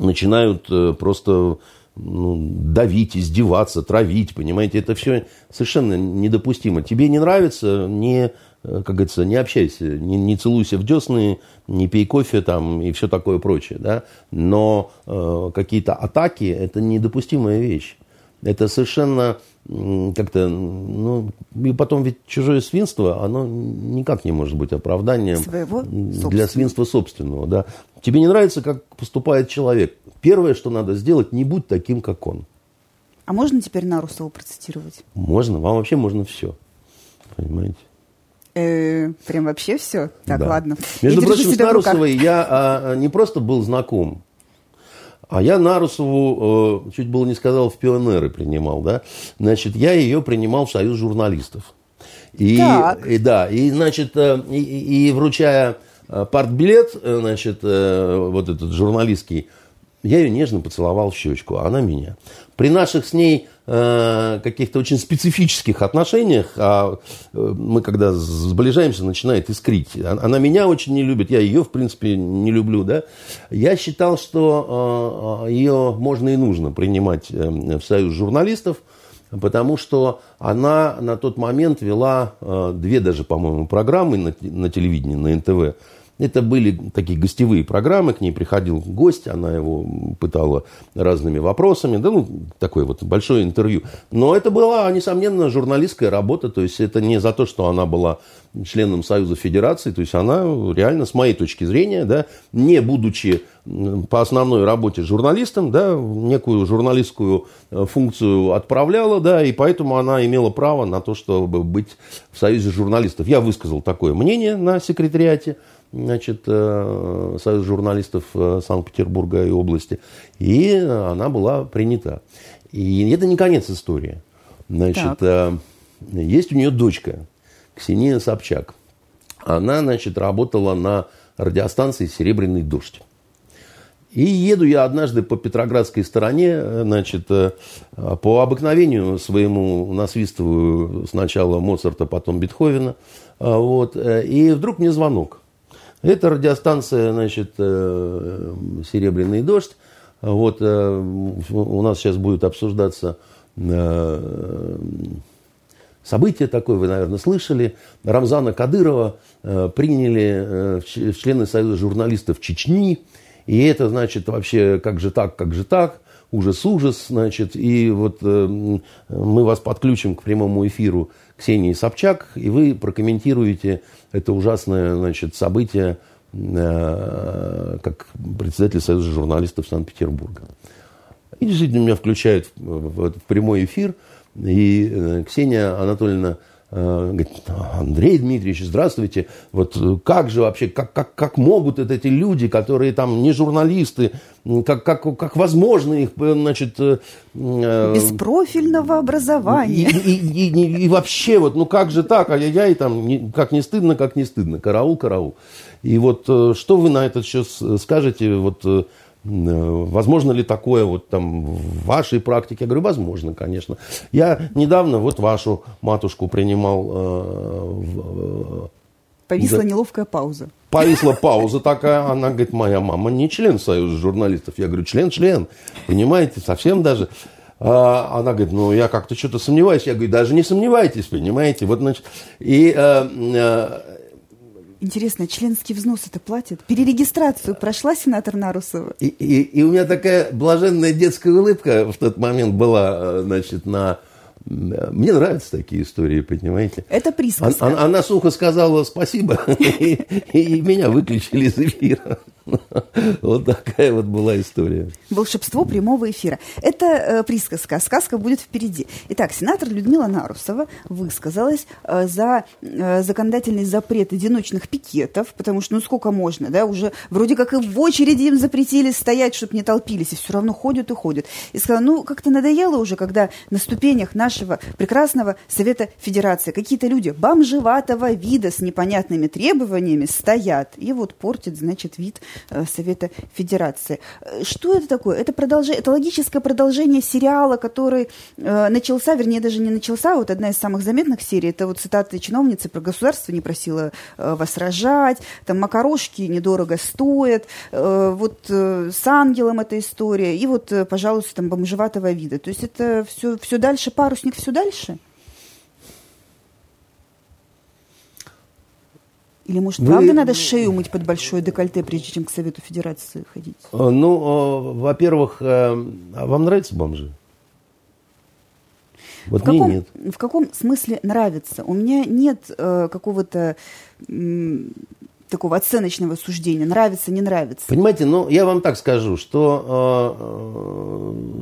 начинают э, просто ну, давить, издеваться, травить, понимаете, это все совершенно недопустимо. Тебе не нравится, не, э, как говорится, не общайся, не, не целуйся в десны, не пей кофе там и все такое прочее, да, но э, какие-то атаки – это недопустимая вещь. Это совершенно как-то, ну, и потом ведь чужое свинство, оно никак не может быть оправданием Своего для свинства собственного, да. Тебе не нравится, как поступает человек. Первое, что надо сделать, не будь таким, как он. А можно теперь Нарусову процитировать? Можно, вам вообще можно все, понимаете. Э, прям вообще все? Так, да. ладно. Между прочим, с Нарусовой я а, не просто был знаком, а я Нарусову, э, чуть было не сказал, в пионеры принимал, да. Значит, я ее принимал в Союз журналистов. И, так. и да, и, значит, э, и, и вручая партбилет, значит, вот этот журналистский, я ее нежно поцеловал в щечку, а она меня. При наших с ней э, каких-то очень специфических отношениях, а э, мы когда сближаемся, начинает искрить. Она меня очень не любит, я ее, в принципе, не люблю. Да? Я считал, что э, ее можно и нужно принимать э, в союз журналистов, потому что она на тот момент вела э, две даже, по-моему, программы на, на телевидении, на НТВ – это были такие гостевые программы, к ней приходил гость, она его пытала разными вопросами, да, ну, такое вот большое интервью. Но это была, несомненно, журналистская работа, то есть это не за то, что она была членом Союза Федерации, то есть она реально, с моей точки зрения, да, не будучи по основной работе журналистом, да, некую журналистскую э, функцию отправляла, да, и поэтому она имела право на то, чтобы быть в Союзе журналистов. Я высказал такое мнение на секретариате, значит, э, Союз журналистов э, Санкт-Петербурга и области, и она была принята. И это не конец истории. Значит, так. Э, есть у нее дочка, Ксения Собчак. Она, значит, работала на радиостанции «Серебряный дождь». И еду я однажды по Петроградской стороне, значит, по обыкновению своему насвистываю сначала Моцарта, потом Бетховена. Вот, и вдруг мне звонок. Это радиостанция, значит, э, «Серебряный дождь». Вот э, у нас сейчас будет обсуждаться э, событие такое, вы, наверное, слышали. Рамзана Кадырова приняли в члены Союза журналистов Чечни. И это, значит, вообще как же так, как же так, ужас-ужас, значит. И вот мы вас подключим к прямому эфиру Ксении Собчак, и вы прокомментируете это ужасное значит, событие э, как председатель Союза журналистов Санкт-Петербурга. И действительно меня включают в, в прямой эфир. И э, Ксения Анатольевна говорит, Андрей Дмитриевич, здравствуйте. Вот э, как же вообще, как, как, как могут это эти люди, которые там не журналисты, как, как, как возможно их, э, значит... Без профильного образования. И, и, и, и вообще, вот, ну как же так, ай-яй-яй, там, не, как не стыдно, как не стыдно, караул, караул. И вот что вы на этот счет скажете, вот Э, возможно ли такое вот там в вашей практике? Я говорю, возможно, конечно. Я недавно вот вашу матушку принимал. Э, Повисла да, неловкая пауза. Повисла пауза такая. Она говорит, моя мама не член Союза журналистов. Я говорю, член-член. Понимаете, совсем даже. А она говорит, ну я как-то что-то сомневаюсь. Я говорю, даже не сомневайтесь, понимаете. Вот, значит, и э, э, Интересно, членский взнос это платит? Перерегистрацию прошла сенатор Нарусова? И, и, и у меня такая блаженная детская улыбка в тот момент была, э, значит, на... Мне нравятся такие истории, понимаете? Это присказка. Она, она сухо сказала спасибо, и, и меня выключили из эфира. Вот такая вот была история. Волшебство прямого эфира. Это э, присказка, сказка будет впереди. Итак, сенатор Людмила Нарусова высказалась э, за э, законодательный запрет одиночных пикетов, потому что ну сколько можно, да, уже вроде как и в очереди им запретили стоять, чтобы не толпились, и все равно ходят и ходят. И сказала, ну как-то надоело уже, когда на ступенях нашего прекрасного Совета Федерации какие-то люди бомжеватого вида с непонятными требованиями стоят и вот портят, значит, вид Совета Федерации. Э, что это такое? Это, продолж... это логическое продолжение сериала, который э, начался, вернее, даже не начался, вот одна из самых заметных серий, это вот цитаты чиновницы про государство не просила э, вас рожать, там макарошки недорого стоят, э, вот э, с ангелом эта история, и вот, э, пожалуйста, там бомжеватого вида. То есть это все, все дальше, парусник все дальше? Или, может, Вы... правда надо шею мыть под большое декольте, прежде чем к Совету Федерации ходить? Э, ну, э, во-первых, э, а вам нравятся бомжи? Вот в мне каком, нет. В каком смысле нравится? У меня нет э, какого-то такого оценочного суждения. Нравится, не нравится. Понимаете, ну, я вам так скажу, что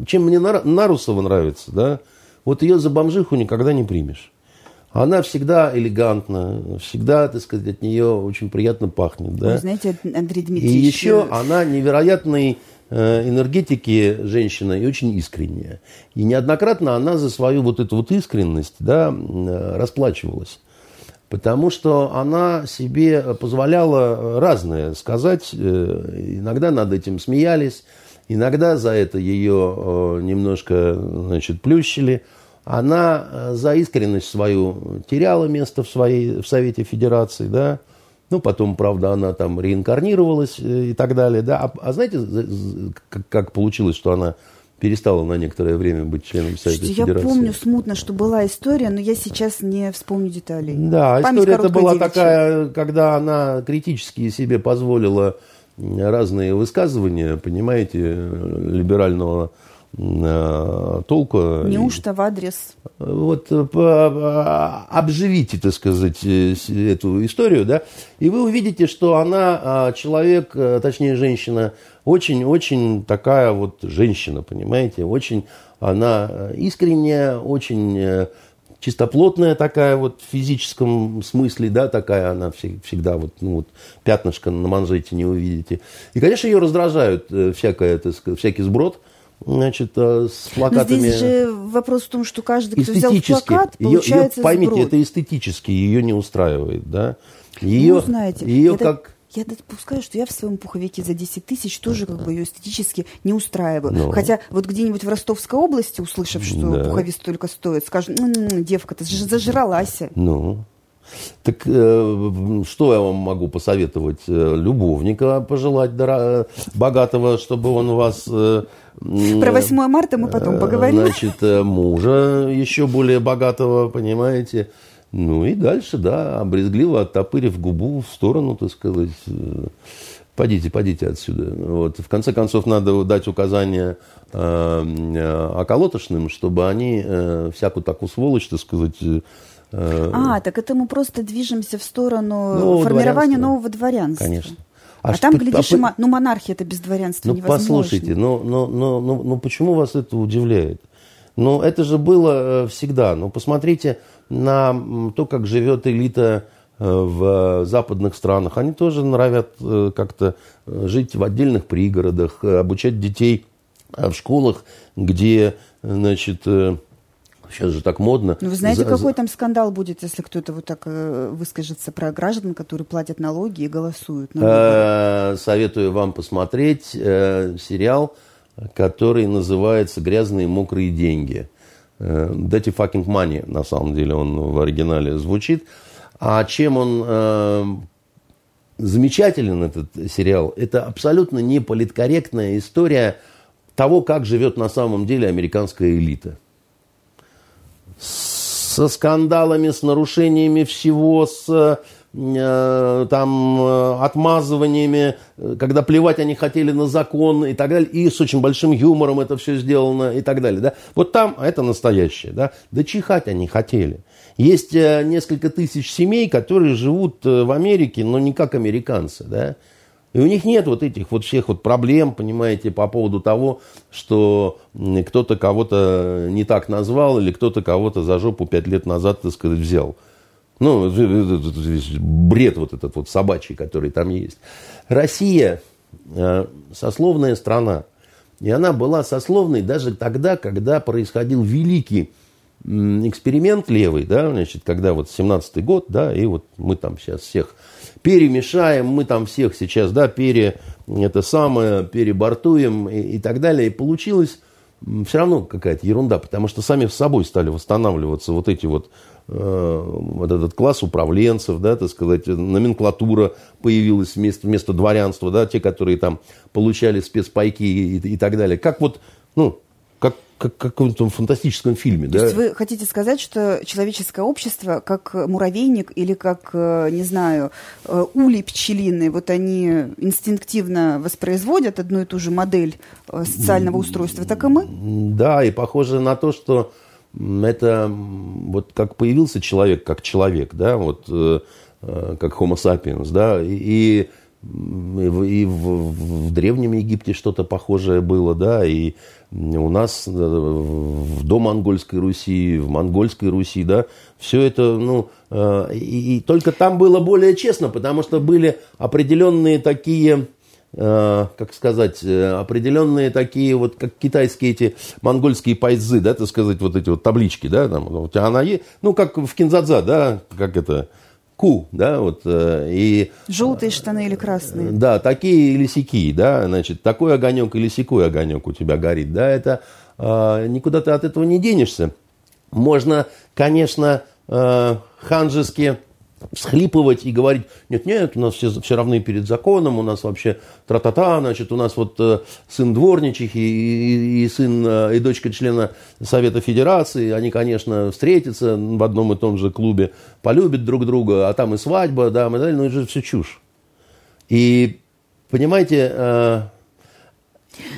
э, чем мне Нарусова нравится, да, вот ее за бомжиху никогда не примешь. Она всегда элегантна, всегда, так сказать, от нее очень приятно пахнет. Да? Вы знаете, Андрей Дмитриевич... И еще она невероятной э, энергетики женщина и очень искренняя. И неоднократно она за свою вот эту вот искренность да, расплачивалась. Потому что она себе позволяла разное сказать. Э, иногда над этим смеялись, иногда за это ее э, немножко значит, плющили – она э, за искренность свою теряла место в, своей, в Совете Федерации, да, ну, потом, правда, она там реинкарнировалась э, и так далее, да. А, а знаете, как, как получилось, что она перестала на некоторое время быть членом Совета Слушайте, Федерации. Я помню смутно, что была история, но я сейчас не вспомню деталей. Да, Память история это была девичья. такая, когда она критически себе позволила разные высказывания, понимаете, либерального Э, толку. Неужто в адрес? Вот э, по, обживите, так сказать, э, эту историю, да, и вы увидите, что она человек, точнее женщина, очень-очень такая вот женщина, понимаете, очень она искренняя, очень чистоплотная такая вот в физическом смысле, да, такая она всегда вот, ну вот, пятнышко на манжете не увидите. И, конечно, ее раздражают всякое, так сказать, всякий сброд, значит, э, с плакатами. Но здесь же вопрос в том, что каждый, кто взял плакат, получается ее, ее, Поймите, сброд. это эстетически ее не устраивает, да? Ее, ну, знаете, ее это... как я допускаю, что я в своем пуховике за 10 тысяч тоже как бы ее эстетически не устраиваю. Но. Ну. Хотя вот где-нибудь в Ростовской области, услышав, что да. пуховик столько стоит, скажут, девка, ты же зажралась. Ну, так э, что я вам могу посоветовать? Э, любовника пожелать дора- богатого, чтобы он вас... Э, Про 8 марта мы потом э, поговорим. Значит, э, мужа еще более богатого, понимаете? Ну и дальше, да, обрезгливо оттопырив губу в сторону, так сказать, Пойдите, пойдите отсюда. Вот. В конце концов, надо дать указания э, околотошным, чтобы они э, всякую такую сволочь, так сказать, э, а, так это мы просто движемся в сторону нового формирования дворянства. нового дворянства. Конечно. А, а там, глядишь, а, ну монархия это без дворянства ну, невозможно. Послушайте, ну, ну, ну, ну, ну почему вас это удивляет? Ну, это же было э, всегда. Ну, посмотрите на то, как живет элита э, в западных странах. Они тоже нравят э, как-то жить в отдельных пригородах, обучать детей в школах, где, значит, Сейчас же так модно. Ну, вы знаете, за, какой там скандал будет, если кто-то вот так э, выскажется про граждан, которые платят налоги и голосуют? Э, советую вам посмотреть э, сериал, который называется «Грязные мокрые деньги». Dirty fucking money, на самом деле, он в оригинале звучит. А чем он замечателен, этот сериал, это абсолютно не политкорректная история того, как живет на самом деле американская элита – со скандалами, с нарушениями всего, с э, там э, отмазываниями, когда плевать они хотели на закон и так далее, и с очень большим юмором это все сделано и так далее. Да? Вот там это настоящее. Да? да чихать они хотели. Есть э, несколько тысяч семей, которые живут в Америке, но не как американцы. Да? И у них нет вот этих вот всех вот проблем, понимаете, по поводу того, что кто-то кого-то не так назвал или кто-то кого-то за жопу пять лет назад, так сказать, взял. Ну, бред вот этот вот собачий, который там есть. Россия э, сословная страна. И она была сословной даже тогда, когда происходил великий эксперимент левый, да, значит, когда вот 17-й год, да, и вот мы там сейчас всех перемешаем, мы там всех сейчас, да, пере, это самое, перебортуем и, и так далее. И получилось все равно какая-то ерунда, потому что сами с собой стали восстанавливаться вот эти вот, э, вот этот класс управленцев, да, так сказать, номенклатура появилась вместо, вместо дворянства, да, те, которые там получали спецпайки и, и так далее. Как вот, ну, как, в каком-то фантастическом фильме. То да? есть вы хотите сказать, что человеческое общество, как муравейник или как, э, не знаю, э, улей пчелиный, вот они инстинктивно воспроизводят одну и ту же модель э, социального устройства, так и мы? Да, и похоже на то, что это вот как появился человек как человек, да, вот как Homo sapiens, да, и и в, в Древнем Египте что-то похожее было, да, и у нас э, в домонгольской Руси, в монгольской Руси, да, все это, ну, э, и, и только там было более честно, потому что были определенные такие, э, как сказать, определенные такие вот, как китайские эти монгольские пайзы, да, так сказать, вот эти вот таблички, да, там, у тебя она есть, ну, как в Кинзадза, да, как это, ку, да, вот, э, и... Желтые штаны или красные? Да, такие или сякие, да, значит, такой огонек или секой огонек у тебя горит, да, это э, никуда ты от этого не денешься. Можно, конечно, э, ханжески всхлипывать и говорить, нет, нет, у нас все, все равны перед законом, у нас вообще тра-та-та, значит, у нас вот э, сын дворничихи и, и, и сын э, и дочка члена Совета Федерации, они, конечно, встретятся в одном и том же клубе, полюбят друг друга, а там и свадьба, да, и далее, но это же все чушь. И, понимаете, э,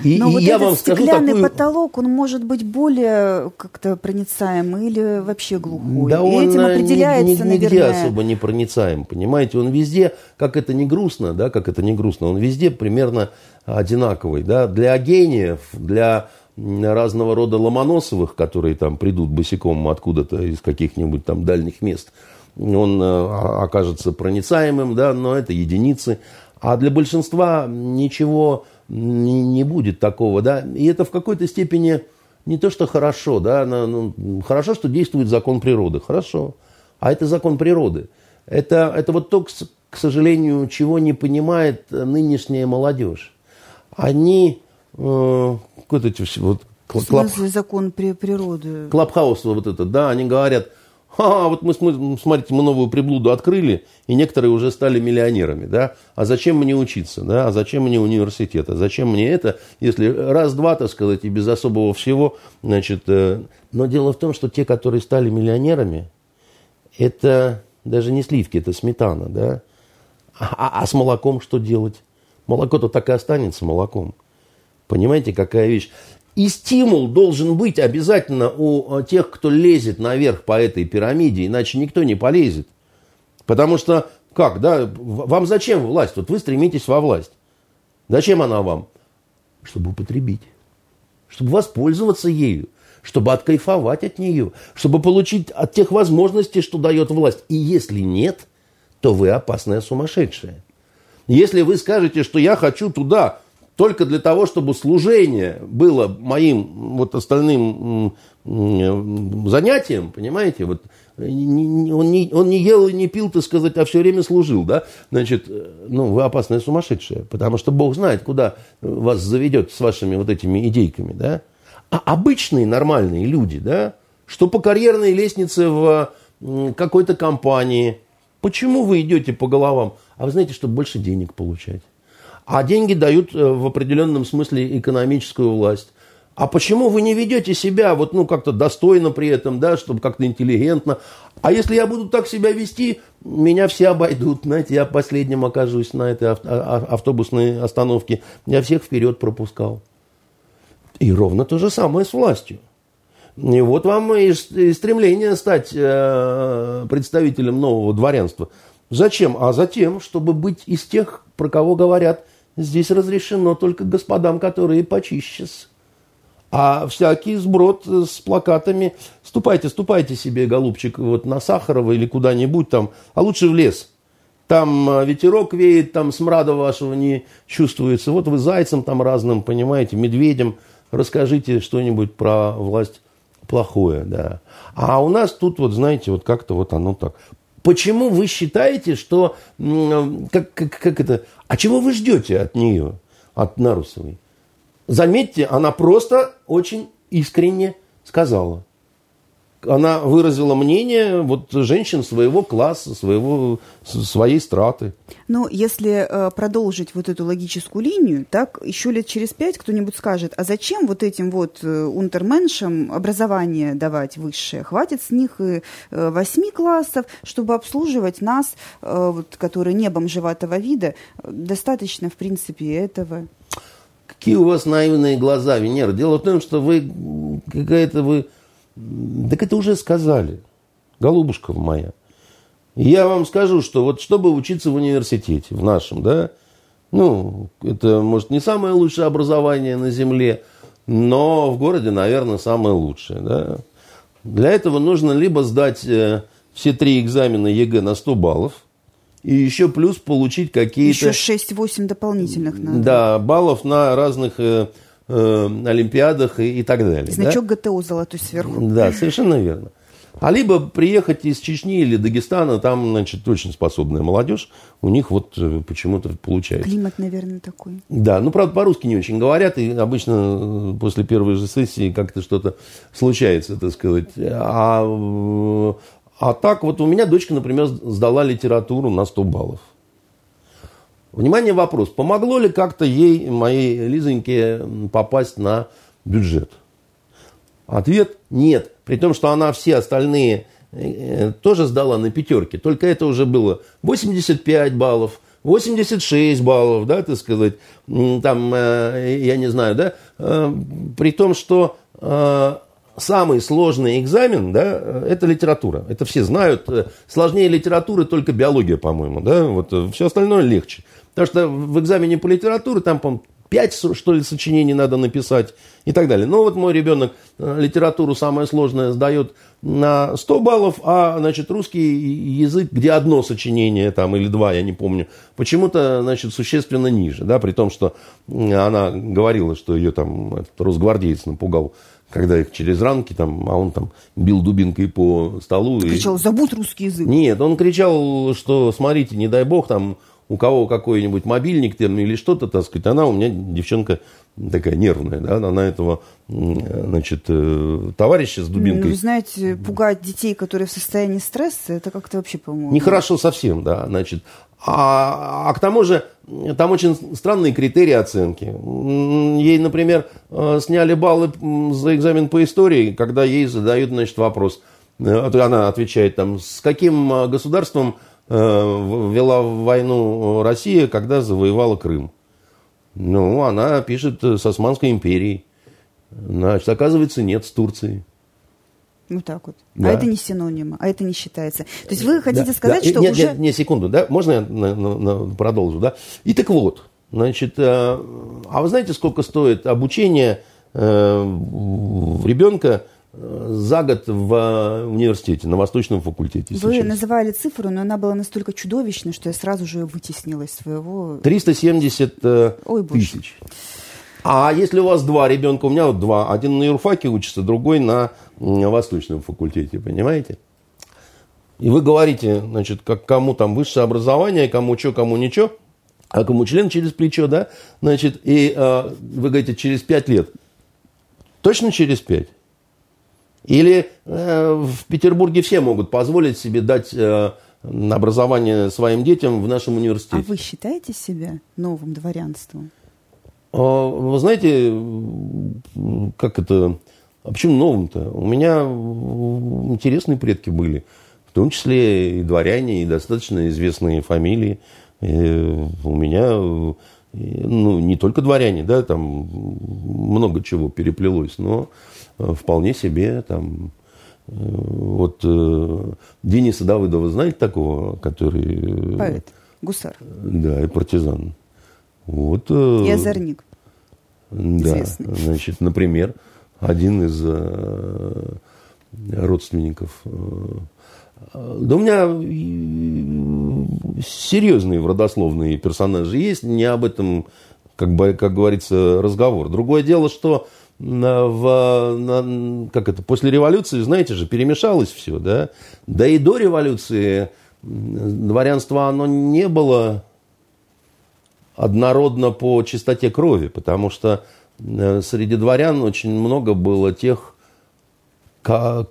и, Но и вот я этот вам стеклянный такую... потолок, он может быть более как-то проницаемый или вообще глухой. Да и он этим определяется, ни, ни, нигде наверное... особо не проницаем, понимаете? Он везде, как это не грустно, да, как это не грустно, он везде примерно одинаковый, да. Для гениев, для разного рода ломоносовых, которые там придут босиком откуда-то из каких-нибудь там дальних мест, он э, окажется проницаемым, да, но это единицы. А для большинства ничего не, не будет такого, да. И это в какой-то степени не то, что хорошо, да, но, ну, хорошо, что действует закон природы, хорошо. А это закон природы. Это, это вот то, к сожалению, чего не понимает нынешняя молодежь. Они, э, вот эти вот, клаб, закон при, природы? Клабхаус вот этот, да, они говорят – а, вот мы, мы, смотрите, мы новую приблуду открыли, и некоторые уже стали миллионерами, да? А зачем мне учиться, да? А зачем мне университет? А зачем мне это, если раз-два, так сказать, и без особого всего, значит... Э... Но дело в том, что те, которые стали миллионерами, это даже не сливки, это сметана, да? А, а, а с молоком что делать? Молоко-то так и останется молоком. Понимаете, какая вещь? И стимул должен быть обязательно у тех, кто лезет наверх по этой пирамиде, иначе никто не полезет. Потому что Как, да? Вам зачем власть? Вот вы стремитесь во власть. Зачем она вам? Чтобы употребить. Чтобы воспользоваться ею. Чтобы откайфовать от нее. Чтобы получить от тех возможностей, что дает власть. И если нет, то вы опасная сумасшедшая. Если вы скажете, что я хочу туда только для того, чтобы служение было моим вот остальным занятием, понимаете, вот он не, он не ел и не пил, так сказать, а все время служил, да, значит, ну, вы опасная сумасшедшая, потому что Бог знает, куда вас заведет с вашими вот этими идейками, да. А обычные нормальные люди, да, что по карьерной лестнице в какой-то компании, почему вы идете по головам? А вы знаете, чтобы больше денег получать. А деньги дают э, в определенном смысле экономическую власть. А почему вы не ведете себя вот, ну, как-то достойно при этом, да, чтобы как-то интеллигентно? А если я буду так себя вести, меня все обойдут, знаете, я последним окажусь на этой а, а, автобусной остановке. Я всех вперед пропускал. И ровно то же самое с властью. И вот вам и стремление стать э, представителем нового дворянства – Зачем? А затем, чтобы быть из тех, про кого говорят, здесь разрешено только господам, которые почище. А всякий сброд с плакатами, ступайте, ступайте себе, голубчик, вот на Сахарова или куда-нибудь там, а лучше в лес. Там а, ветерок веет, там смрада вашего не чувствуется. Вот вы зайцем там разным, понимаете, медведем, расскажите что-нибудь про власть плохое, да. А у нас тут вот, знаете, вот как-то вот оно так. Почему вы считаете, что... Как, как, как это... А чего вы ждете от нее, от Нарусовой? Заметьте, она просто очень искренне сказала она выразила мнение вот женщин своего класса, своего, своей страты. Ну, если э, продолжить вот эту логическую линию, так еще лет через пять кто-нибудь скажет, а зачем вот этим вот э, унтерменшам образование давать высшее? Хватит с них и э, восьми классов, чтобы обслуживать нас, э, вот, которые не бомжеватого вида. Достаточно, в принципе, этого. Какие у вас наивные глаза, Венера. Дело в том, что вы какая-то вы так это уже сказали, голубушка моя. я вам скажу, что вот чтобы учиться в университете, в нашем, да, ну, это, может, не самое лучшее образование на Земле, но в городе, наверное, самое лучшее, да. Для этого нужно либо сдать э, все три экзамена ЕГЭ на 100 баллов, и еще плюс получить какие-то... Еще 6-8 дополнительных надо. Да, баллов на разных э, Олимпиадах и, и так далее. Значок да? ГТО золотой сверху. Да, совершенно верно. А либо приехать из Чечни или Дагестана, там, значит, очень способная молодежь, у них вот э, почему-то получается. Климат, наверное, такой. Да, ну, правда, по-русски не очень говорят, и обычно э, после первой же сессии как-то что-то случается, так сказать. А, э, а так вот у меня дочка, например, сдала литературу на 100 баллов. Внимание, вопрос. Помогло ли как-то ей, моей Лизоньке, попасть на бюджет? Ответ – нет. При том, что она все остальные э, тоже сдала на пятерки. Только это уже было 85 баллов, 86 баллов, да, так сказать, там, э, я не знаю, да, э, при том, что самый сложный экзамен, да, это литература. Это все знают. Сложнее литературы только биология, по-моему, да, вот все остальное легче. Потому что в экзамене по литературе там, по 5, что ли, сочинений надо написать и так далее. Но вот мой ребенок э, литературу самое сложное сдает на 100 баллов, а, значит, русский язык, где одно сочинение там или два, я не помню, почему-то, значит, существенно ниже, да, при том, что она говорила, что ее там этот росгвардеец напугал когда их через ранки, там, а он там бил дубинкой по столу. Кричал, забудь русский язык. Нет, он кричал, что смотрите, не дай бог, там у кого какой-нибудь мобильник там, или что-то, так сказать, она у меня девчонка такая нервная, да, она этого, значит, э, товарища с дубинкой. Ну, вы знаете, пугать детей, которые в состоянии стресса, это как-то вообще, по-моему... Нехорошо совсем, да, значит. А, а к тому же, там очень странные критерии оценки. Ей, например, э, сняли баллы за экзамен по истории, когда ей задают, значит, вопрос. Э, она отвечает там, с каким государством Э, вела войну Россия, когда завоевала Крым. Ну, она пишет с Османской империей. Значит, оказывается, нет с Турцией. Вот так вот. А да. А это не синонима, а это не считается. То есть вы хотите да, сказать, да. что нет, уже... Нет, нет, секунду, да? Можно я на, на, на, продолжу, да? И так вот, значит, э, а вы знаете, сколько стоит обучение э, ребенка э, за год в университете, на Восточном факультете. Вы сейчас. называли цифру, но она была настолько чудовищной, что я сразу же вытеснила из своего... 370 э, Ой, тысяч. А если у вас два ребенка, у меня вот два, один на юрфаке учится, другой на Восточном факультете, понимаете? И вы говорите, значит, как кому там высшее образование, кому что, кому ничего, а кому член через плечо, да, значит, и э, вы говорите, через пять лет. Точно через пять? Или э, в Петербурге все могут позволить себе дать э, образование своим детям в нашем университете? А вы считаете себя новым дворянством? А, вы знаете, как это... А почему новым-то? У меня интересные предки были. В том числе и дворяне, и достаточно известные фамилии. И у меня ну, не только дворяне, да, там много чего переплелось, но вполне себе там вот э, Дениса Давыдова, знаете такого, который... Поэт, гусар. Да, и партизан. Вот, э, и озорник. Да, Известный. значит, например, один из э, родственников. Э, да у меня серьезные родословные персонажи есть, не об этом, как, бы, как говорится, разговор. Другое дело, что в, на, как это, после революции, знаете же, перемешалось все, да. Да и до революции дворянство, оно не было однородно по чистоте крови, потому что э, среди дворян очень много было тех, кто,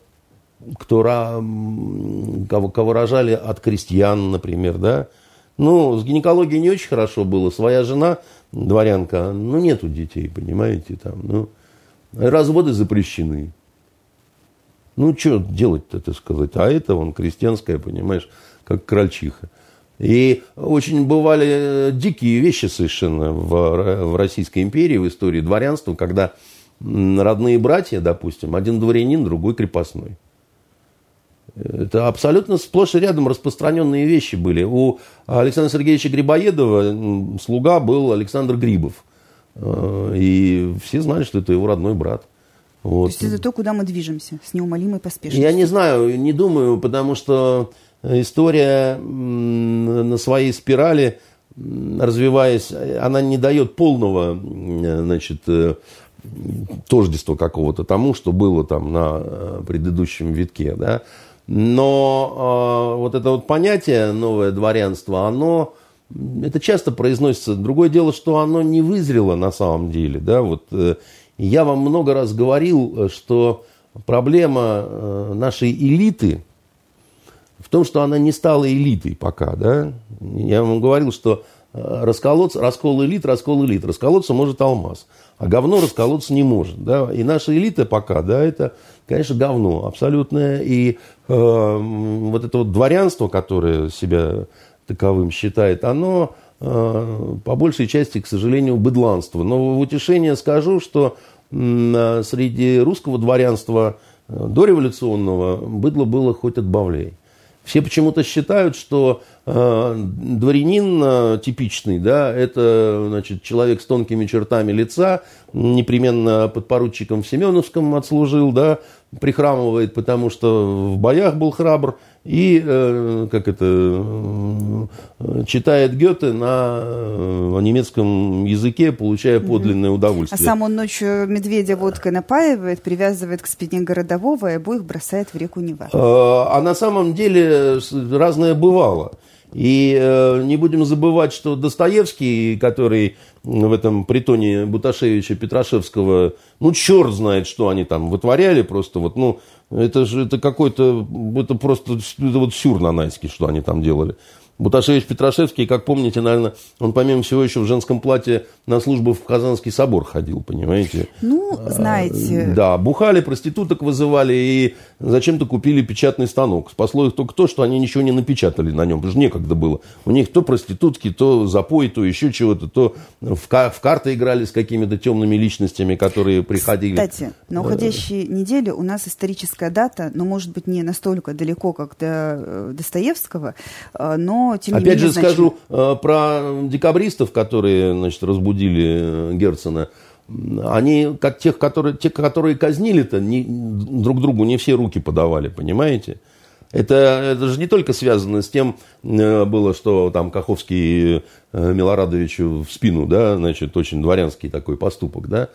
кого, кого рожали от крестьян, например, да. Ну, с гинекологией не очень хорошо было. Своя жена, дворянка, ну, нету детей, понимаете, там, ну, разводы запрещены. Ну, что делать-то, так сказать? А это, он, крестьянская, понимаешь, как крольчиха. И очень бывали э, дикие вещи совершенно в, в Российской империи, в истории дворянства, когда родные братья, допустим, один дворянин, другой крепостной. Это абсолютно сплошь и рядом распространенные вещи были. У Александра Сергеевича Грибоедова слуга был Александр Грибов. Э, и все знали, что это его родной брат. Вот. То есть это то, куда мы движемся, с неумолимой поспешностью. Я не знаю, не думаю, потому что история на своей спирали, развиваясь, она не дает полного значит, э, тождества какого-то тому, что было там на э, предыдущем витке. Да? Но э, вот это вот понятие новое дворянство, оно это часто произносится. Другое дело, что оно не вызрело на самом деле. Да? Вот, э, я вам много раз говорил, что проблема э, нашей элиты – в том, что она не стала элитой пока, да. Я вам говорил, что э, расколоться, раскол элит, раскол элит. Расколоться может алмаз, а говно расколоться не может, да. И наша элита пока, да, это, конечно, говно абсолютное. И э, вот это вот дворянство, которое себя таковым считает, оно э, по большей части, к сожалению, быдланство. Но в утешение скажу, что э, среди русского дворянства э, дореволюционного быдло было хоть отбавляй. Все почему-то считают, что э, дворянин э, типичный, да, это значит, человек с тонкими чертами лица, непременно под поручиком в Семеновском отслужил, да, прихрамывает, потому что в боях был храбр, и, э, как это, э, читает Гёте на э, немецком языке, получая подлинное удовольствие. А сам он ночью медведя водкой напаивает, привязывает к спине городового и обоих бросает в реку Нева. А на самом деле разное бывало. И э, не будем забывать, что Достоевский, который в этом притоне Буташевича Петрашевского, ну, черт знает, что они там вытворяли, просто вот, ну, это же это какой-то, это просто это вот сюр нанайский, что они там делали. Буташевич Петрашевский, как помните, наверное, он помимо всего еще в женском платье на службу в Казанский собор ходил, понимаете? Ну, знаете... А, да, бухали, проституток вызывали и зачем-то купили печатный станок. Спасло их только то, что они ничего не напечатали на нем, потому что некогда было. У них то проститутки, то запой, то еще чего-то, то в, ка- в карты играли с какими-то темными личностями, которые приходили. Кстати, на уходящей неделе у нас историческая дата, но, может быть, не настолько далеко, как до э, Достоевского, э, но тем не Опять менее же значимо. скажу э, про декабристов, которые значит, разбудили Герцена. Они, как тех, которые, те, которые казнили-то, не, друг другу не все руки подавали, понимаете? Это, это же не только связано с тем, э, было, что там Каховский э, Милорадовичу в спину, да, значит, очень дворянский такой поступок, да.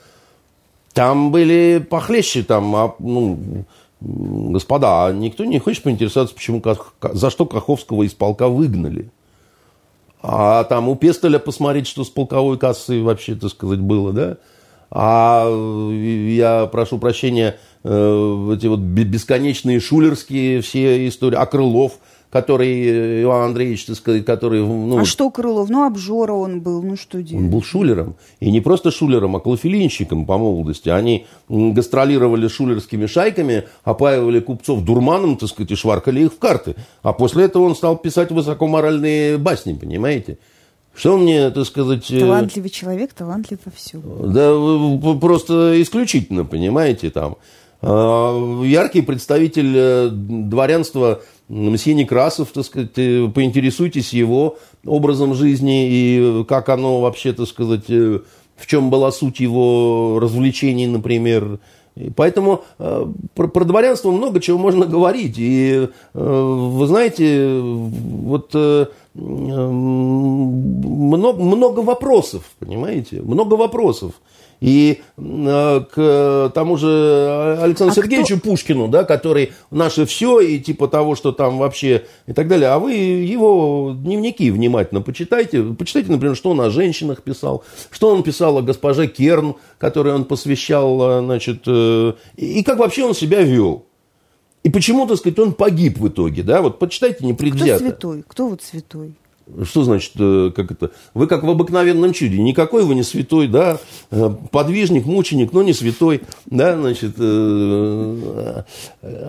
Там были похлеще, там, а, ну, господа, а никто не хочет поинтересоваться, почему, за что Каховского из полка выгнали. А там у Пестеля посмотреть, что с полковой кассой вообще, так сказать, было, да? А э, я прошу прощения, э, эти вот бе- бесконечные шулерские все истории, а Крылов, который, э, Иван Андреевич, так сказать, который, ну, А что Крылов? Ну, обжора он был, ну что он делать? был шулером. И не просто шулером, а клофелинщиком по молодости. Они гастролировали шулерскими шайками, опаивали купцов дурманом, так сказать, и шваркали их в карты. А после этого он стал писать высокоморальные басни, понимаете? Что мне, так сказать... э, Талантливый человек, талантлив во всем. Да просто исключительно, понимаете, там. А, Яркий представитель э, дворянства мсье Некрасов, так сказать, поинтересуйтесь его образом жизни и как оно вообще, так сказать, э, в чем была суть его развлечений, например. И поэтому э, про, про дворянство много чего можно говорить. И э, вы знаете, вот много, много вопросов, понимаете? Много вопросов. И э, к тому же Александру А Сергеевичу Пушкину, да, который наше все и типа того, что там вообще и так далее. А вы его дневники внимательно почитайте. Почитайте, например, что он о женщинах писал, что он писал о госпоже Керн, которой он посвящал, э, значит, э, и, как вообще он себя вел. И почему, так сказать, он погиб в итоге, да? Вот почитайте Кто непредвзято. святой? Кто вот святой? Что значит, э, как это? Вы как в обыкновенном чуде. Никакой вы не святой, да, э, подвижник, мученик, но не святой, да, значит. э,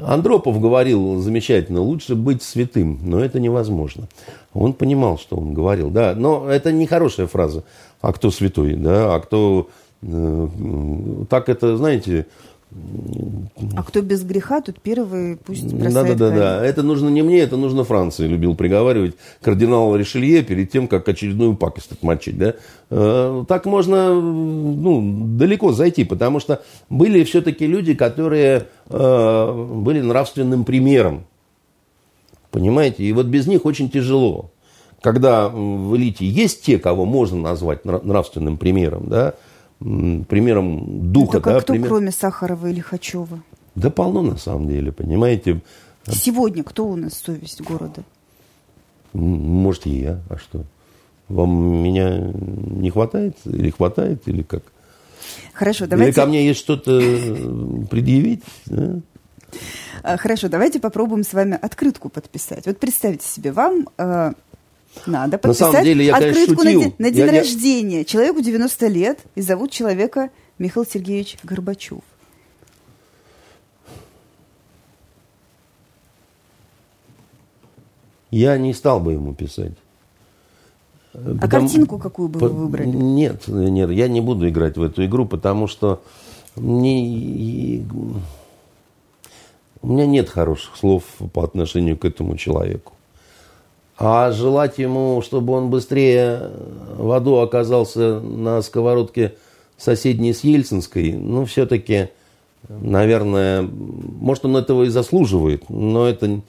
Андропов говорил замечательно, лучше быть святым, но это невозможно. Он понимал, что он говорил, да, но это не хорошая фраза. А кто святой, да, а кто... Так это, знаете, А кто без греха, тут первый пусть бросает да, да. Это нужно не мне, это нужно Франции, любил приговаривать кардинал Ришелье перед тем, как очередную пакость отмочить. Да? Э, Так можно ну, далеко зайти, потому что были все-таки люди, которые э, были нравственным примером. Понимаете? И вот без них очень тяжело. Когда в элите есть те, кого можно назвать нра- нравственным примером, да, примером духа, а да, кто, пример- кроме Сахарова или Хачева? да полно на самом деле, понимаете. Сегодня кто у нас совесть города? Может, и я, а что? Вам меня не хватает? Или хватает, или как? Хорошо, Или давайте, ко мне есть что-то предъявить? да? а, хорошо, давайте попробуем с вами открытку подписать. Вот представьте себе, вам э, надо На подписать самом деле, я, конечно, открытку на шутил. день, на день Я- я- рождения. Человеку 90 лет, и зовут человека Михаил Сергеевич Горбачев. Я не стал бы ему писать. А картинку какую бы вы выбрали? Нет, нет, я не буду играть в эту игру, потому что мне... у меня нет хороших слов по отношению к этому человеку. А желать ему, чтобы он быстрее в аду оказался на сковородке соседней с Ельцинской, ну, все-таки, наверное, может, он этого и заслуживает, но это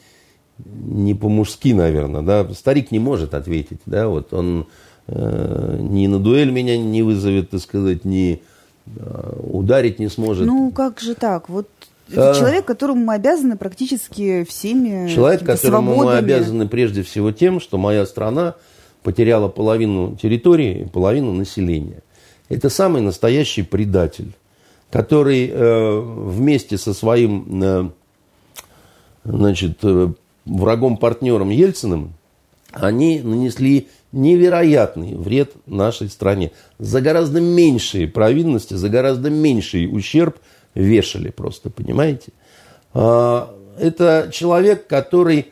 не по-мужски, наверное, да. Старик не может ответить, да, вот он э, ни на дуэль меня не вызовет, так сказать, ни э, ударить не сможет. Ну, как же так? Вот это А. человек, которому мы обязаны практически всеми Человек, которому мы свободами. обязаны прежде всего тем, что моя страна потеряла половину территории и половину населения. Это самый настоящий предатель, который э, вместе со своим э, значит, э, врагом-партнером Ельциным они нанесли невероятный вред нашей стране. За гораздо меньшие провинности, за гораздо меньший ущерб вешали просто, понимаете? А, это человек, который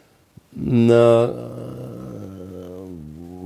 а,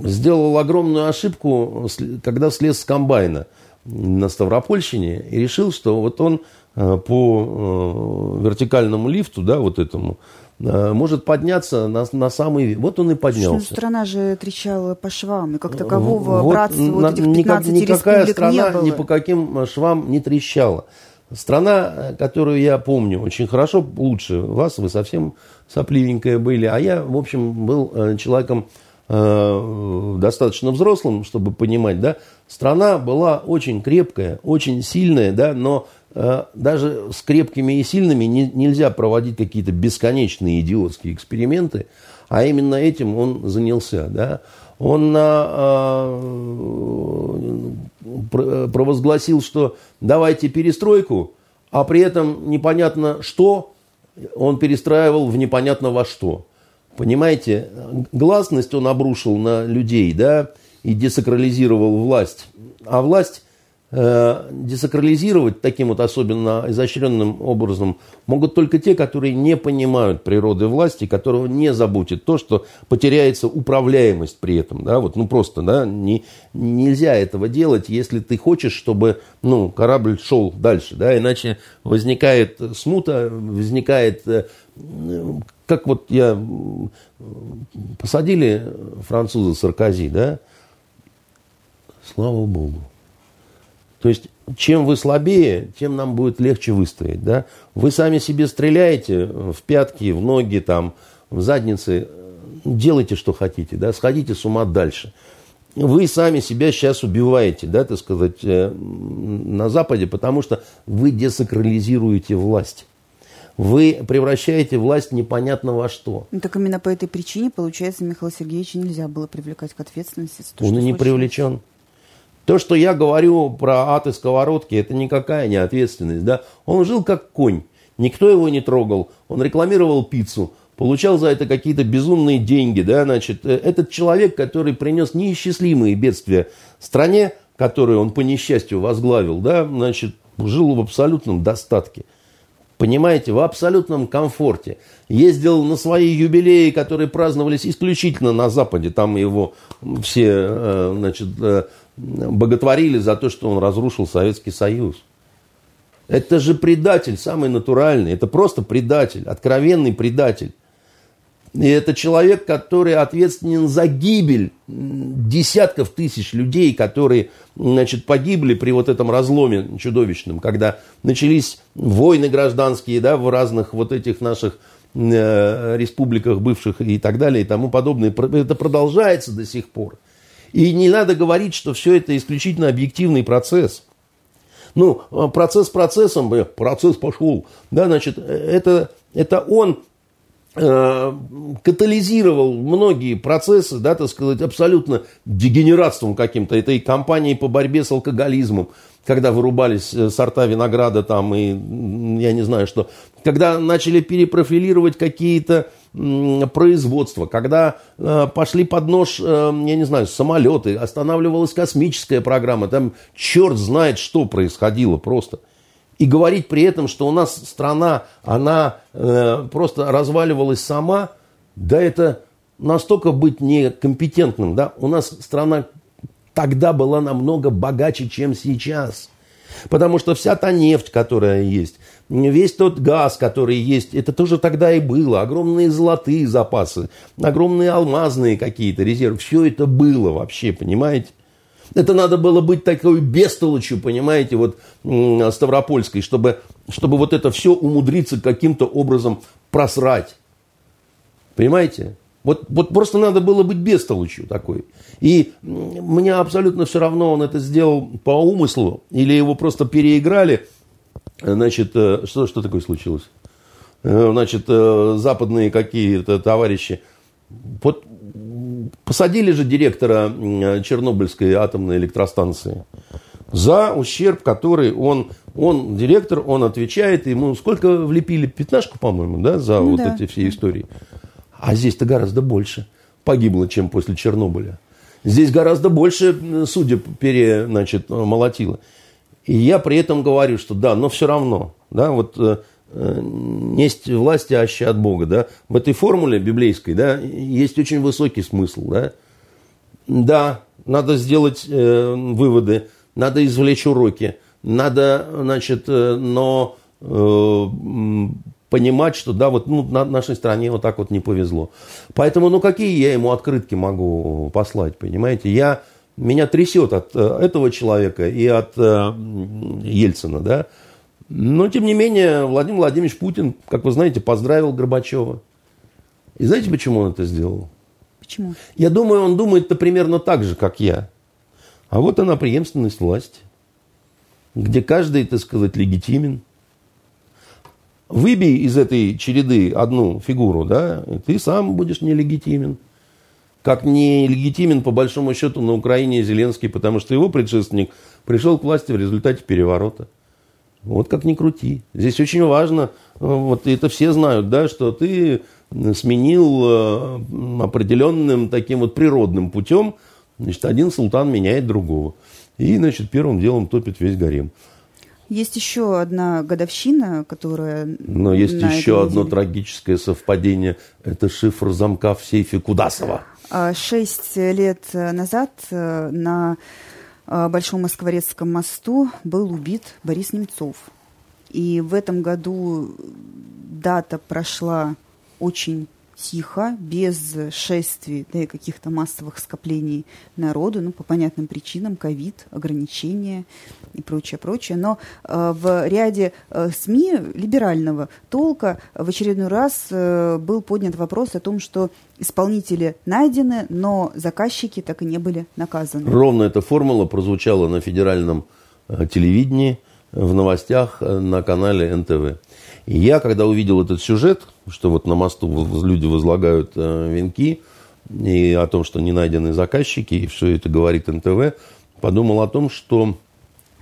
сделал огромную ошибку, когда слез с комбайна на Ставропольщине и решил, что вот он а, по вертикальному лифту, да, вот этому, может подняться на, на самый... Вот он и поднялся. Что, страна же трещала по швам, и как такового вот, братства на, вот этих 15 Никакая страна ни по каким швам не трещала. Страна, которую я помню очень хорошо, лучше вас, вы совсем сопливенькая были, а я, в общем, был э, человеком э, достаточно взрослым, чтобы понимать, да, страна была очень крепкая, очень сильная, да, но э, даже с крепкими и сильными не, нельзя проводить какие-то бесконечные идиотские эксперименты, а именно этим он занялся, да. Он а, провозгласил, что давайте перестройку, а при этом непонятно что он перестраивал в непонятно во что. Понимаете, гласность он обрушил на людей, да, и десакрализировал власть. А власть десакрализировать таким вот особенно изощренным образом могут только те, которые не понимают природы власти, которого не заботит то, что потеряется управляемость при этом. Да? Вот, ну просто да, не, нельзя этого делать, если ты хочешь, чтобы ну, корабль шел дальше. Да? Иначе возникает смута, возникает э, как вот я посадили француза Саркози, да, слава богу. То есть, чем вы слабее, тем нам будет легче выстоять. Да? Вы сами себе стреляете в пятки, в ноги, там, в задницы. Делайте, что хотите. Да? Сходите с ума дальше. Вы сами себя сейчас убиваете, да, так сказать, э, на Западе, потому что вы десакрализируете власть. Вы превращаете власть непонятно во что. Ну, так именно по этой причине, получается, Михаила Сергеевича нельзя было привлекать к ответственности. То, Он и не привлечен. То, что я говорю про ад и сковородки, это никакая не ответственность. Да? Он жил как конь. Никто его не трогал. Он рекламировал пиццу. Получал за это какие-то безумные деньги. Да? Значит, э, этот человек, который принес неисчислимые бедствия стране, которую он по несчастью возглавил, да, значит, жил в абсолютном достатке. Понимаете, в абсолютном комфорте. Ездил на свои юбилеи, которые праздновались исключительно на Западе. Там его все э, значит, э, боготворили за то, что он разрушил Советский Союз. Это же предатель, самый натуральный. Это просто предатель, откровенный предатель. И это человек, который ответственен за гибель десятков тысяч людей, которые значит, погибли при вот этом разломе чудовищном, когда начались войны гражданские да, в разных вот этих наших э, республиках бывших и так далее и тому подобное. Это продолжается до сих пор. И не надо говорить, что все это исключительно объективный процесс. Ну, а процесс процессом, процесс пошел. Да, значит, это, это он э, катализировал многие процессы, да, так сказать, абсолютно дегенератством каким-то этой кампании по борьбе с алкоголизмом, когда вырубались э, сорта винограда там и я не знаю что, когда начали перепрофилировать какие-то производства, когда э, пошли под нож, э, я не знаю, самолеты, останавливалась космическая программа, там черт знает, что происходило просто. И говорить при этом, что у нас страна, она э, просто разваливалась сама, да это настолько быть некомпетентным, да, у нас страна тогда была намного богаче, чем сейчас. Потому что вся та нефть, которая есть, весь тот газ, который есть, это тоже тогда и было. Огромные золотые запасы, огромные алмазные какие-то резервы. Все это было вообще, понимаете? Это надо было быть такой бестолочью, понимаете, вот Ставропольской, чтобы, чтобы вот это все умудриться каким-то образом просрать. Понимаете? Вот, вот просто надо было быть бестолочью такой. И мне абсолютно все равно, он это сделал по умыслу, или его просто переиграли. Значит, э, что, что такое случилось? Э, значит, э, западные какие-то товарищи. Вот посадили же директора Чернобыльской атомной электростанции за ущерб, который он, он директор, он отвечает, ему сколько влепили, пятнашку, по-моему, да, за ну, вот да. эти все истории. А здесь-то гораздо больше. погибло, чем после Чернобыля. Здесь гораздо больше судеб пере, значит, молотило. И я при этом говорю, что да, но все равно, да, вот э, э несть власти аще от Бога, да, в этой формуле библейской, да, есть очень высокий смысл, да. Да, надо сделать э, выводы, надо извлечь уроки, надо, значит, э, но э, понимать, что да, вот ну, на нашей стране вот так вот не повезло. Поэтому, ну, какие я ему открытки могу послать, понимаете? Я меня трясет от э, этого человека и от э, Ельцина, да. Но, тем не менее, Владимир Владимирович Путин, как вы знаете, поздравил Горбачева. И знаете, почему он это сделал? Почему? Я думаю, он думает-то примерно так же, как я. А вот она преемственность власти, где каждый, так сказать, легитимен. Выбей из этой череды одну фигуру, да, и ты сам будешь нелегитимен как нелегитимен, по большому счету, на Украине Зеленский, потому что его предшественник пришел к власти в результате переворота. Вот как ни крути. Здесь очень важно, э, вот это все знают, да, что ты сменил э, определенным таким вот природным путем, значит, один султан меняет другого. И, значит, первым делом топит весь гарем. Есть еще одна годовщина, которая... Но есть еще одно трагическое совпадение. Это шифр замка в сейфе Кудасова. А, шесть лет назад э, на э, Большом Москворецком мосту был убит Борис Немцов. И в этом году дата прошла очень тихо, без шествий, да и каких-то массовых скоплений народу, ну, по понятным причинам, ковид, ограничения и прочее, прочее. Но э, в ряде э, СМИ либерального толка в очередной раз э, был поднят вопрос о том, что исполнители найдены, но заказчики так и не были наказаны. Ровно эта формула прозвучала на федеральном э, телевидении, в новостях э, на канале НТВ. И я, когда увидел этот сюжет, что вот на мосту люди возлагают э, венки, и о том, что не найдены заказчики, и все это говорит НТВ, подумал о том, что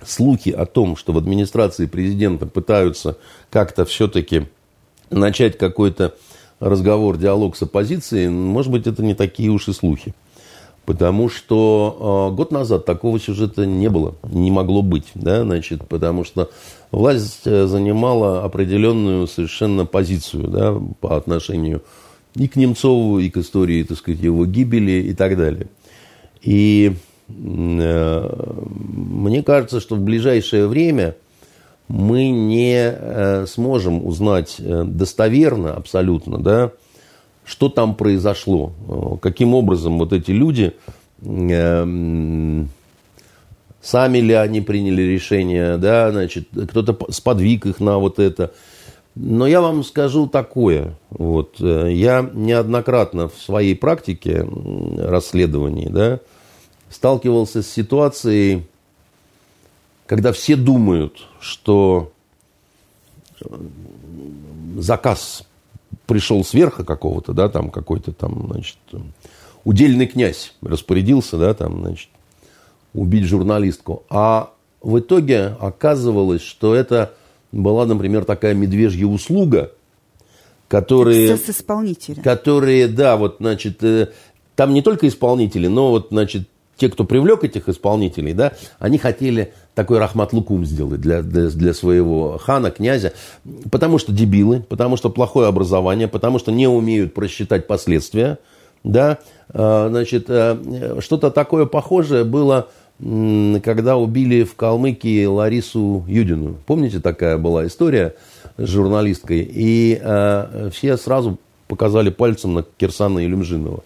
слухи о том, что в администрации президента пытаются как-то все-таки начать какой-то разговор, диалог с оппозицией, может быть, это не такие уж и слухи. Потому что э, год назад такого сюжета не было, не могло быть, да, значит, потому что власть э, занимала определенную совершенно позицию, да, по отношению и к Немцову, и к истории, так сказать, его гибели и так далее. И э, мне кажется, что в ближайшее время мы не э, сможем узнать достоверно, абсолютно, да, что там произошло, э, каким образом вот эти люди, э, сами ли они приняли решение, да, значит, кто-то сподвиг их на вот это. Но я вам скажу такое, вот, э, я неоднократно в своей практике расследований, да, сталкивался с ситуацией, когда все думают, что заказ пришел сверху какого-то, да, там какой-то там, значит, удельный князь распорядился, да, там, значит, убить журналистку. А в итоге оказывалось, что это была, например, такая медвежья услуга, которые... С исполнителя. Которые, да, вот, значит, э, там не только исполнители, но вот, значит, те, кто привлек этих исполнителей, да, они хотели такой Рахмат Лукум сделать для, для, для своего хана, князя, потому что дебилы, потому что плохое образование, потому что не умеют просчитать последствия, да, а, значит, э, что-то такое похожее было, когда убили в Калмыкии Ларису Юдину. Помните, такая была история с журналисткой? И э, все сразу показали пальцем на Кирсана Илюмжинова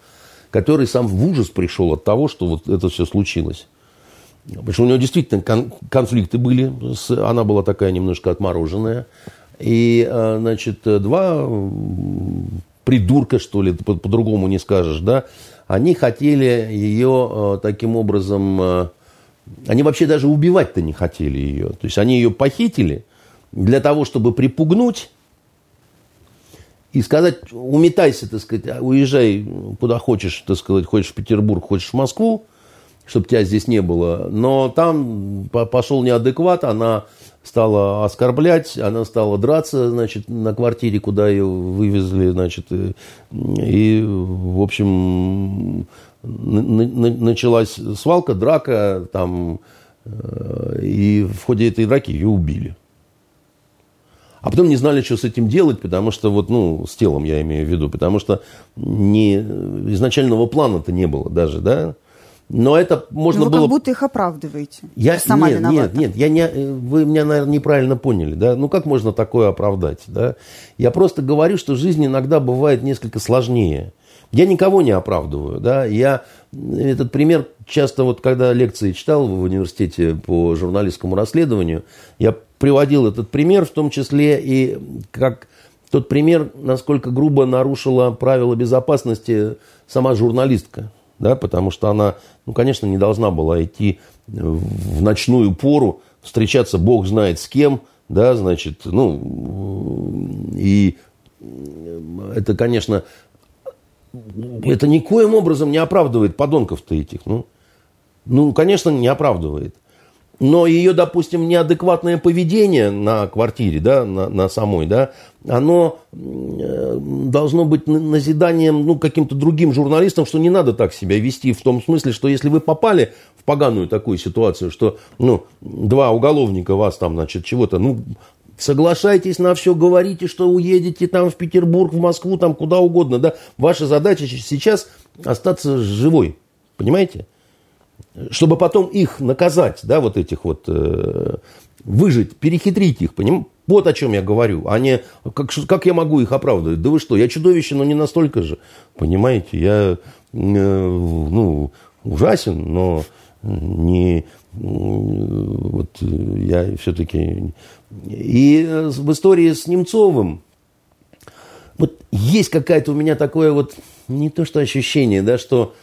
который сам в ужас пришел от того, что вот это все случилось. Потому что у него действительно кон- конфликты были, она была такая немножко отмороженная. И, э, значит, два придурка, что ли, по- по-другому не скажешь, да, они хотели ее э, таким образом, э, они вообще даже убивать-то не хотели ее. То есть они ее похитили для того, чтобы припугнуть и сказать, уметайся, так сказать, а уезжай куда хочешь, так сказать, хочешь в Петербург, хочешь в Москву, чтобы тебя здесь не было. Но там пошел неадекват, она стала оскорблять, она стала драться, значит, на квартире, куда ее вывезли, значит, и, и в общем, началась свалка, драка, там, э, и в ходе этой драки ее убили. А потом не знали, что с этим делать, потому что вот, ну, с телом я имею в виду, потому что не, изначального плана-то не было даже, да. Но это можно Но вы было... как будто их оправдываете. Я... Сама нет, виновата. нет, нет, я не... вы меня, наверное, неправильно поняли, да. Ну, как можно такое оправдать, да? Я просто говорю, что жизнь иногда бывает несколько сложнее. Я никого не оправдываю, да. Я этот пример часто вот, когда лекции читал в университете по журналистскому расследованию, я приводил этот пример, в том числе и как тот пример, насколько грубо нарушила правила безопасности сама журналистка. Да, потому что она, ну, конечно, не должна была идти в ночную пору, встречаться бог знает с кем, да, значит, ну, и это, конечно, это никоим образом не оправдывает подонков-то этих, ну, ну, конечно, не оправдывает но ее, допустим, неадекватное поведение на квартире, да, на, на самой, да, оно э, должно быть назиданием ну, каким-то другим журналистам, что не надо так себя вести в том смысле, что если вы попали в поганую такую ситуацию, что ну, два уголовника вас там, значит, чего-то, ну, соглашайтесь на все, говорите, что уедете там в Петербург, в Москву, там куда угодно, да. Ваша задача сейчас остаться живой, понимаете? Чтобы потом их наказать, да, вот этих вот, э, выжить, перехитрить их, поним? Вот о чем я говорю, а не как, как я могу их оправдывать? Да вы что, я чудовище, но не настолько же, понимаете, я, э, ну, ужасен, но не, вот я все-таки... И в истории с Немцовым, вот есть какая-то у меня такое вот, не то что ощущение, да, что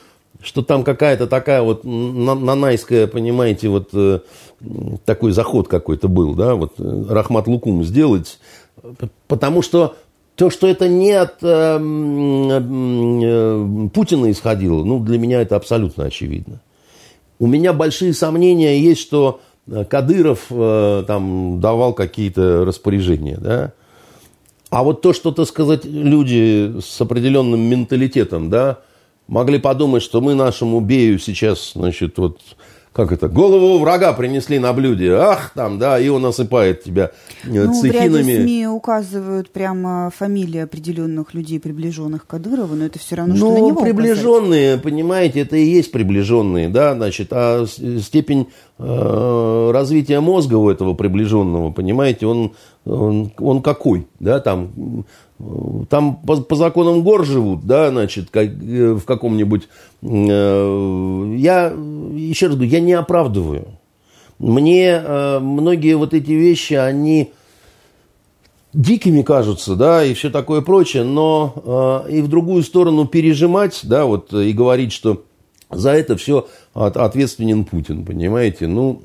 что там какая-то такая вот нанайская, понимаете, вот э, такой заход какой-то был, да, вот э, Рахмат Лукум сделать, потому что то, что это не от э, э, Путина исходило, ну, для меня это абсолютно очевидно. У меня большие сомнения есть, что Кадыров э, там давал какие-то распоряжения, да. А вот то, что, так сказать, люди с определенным менталитетом, да, могли подумать, что мы нашему Бею сейчас, значит, вот как это, голову врага принесли на блюде, ах, там, да, и он осыпает тебя э, ну, цехинами. Ряде СМИ указывают прямо фамилии определенных людей, приближенных к Кадырову, но это все равно, что ну, на него приближенные, указать. понимаете, это и есть приближенные, да, значит, а степень э, развития мозга у этого приближенного, понимаете, он, он, он какой, да, там там по, по законам гор живут, да, значит, как, э, в каком-нибудь... Э, я, еще раз говорю, я не оправдываю. Мне э, многие вот эти вещи, они дикими кажутся, да, и все такое прочее, но э, и в другую сторону пережимать, да, вот, и говорить, что за это все от, ответственен Путин, понимаете, ну,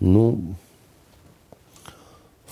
ну,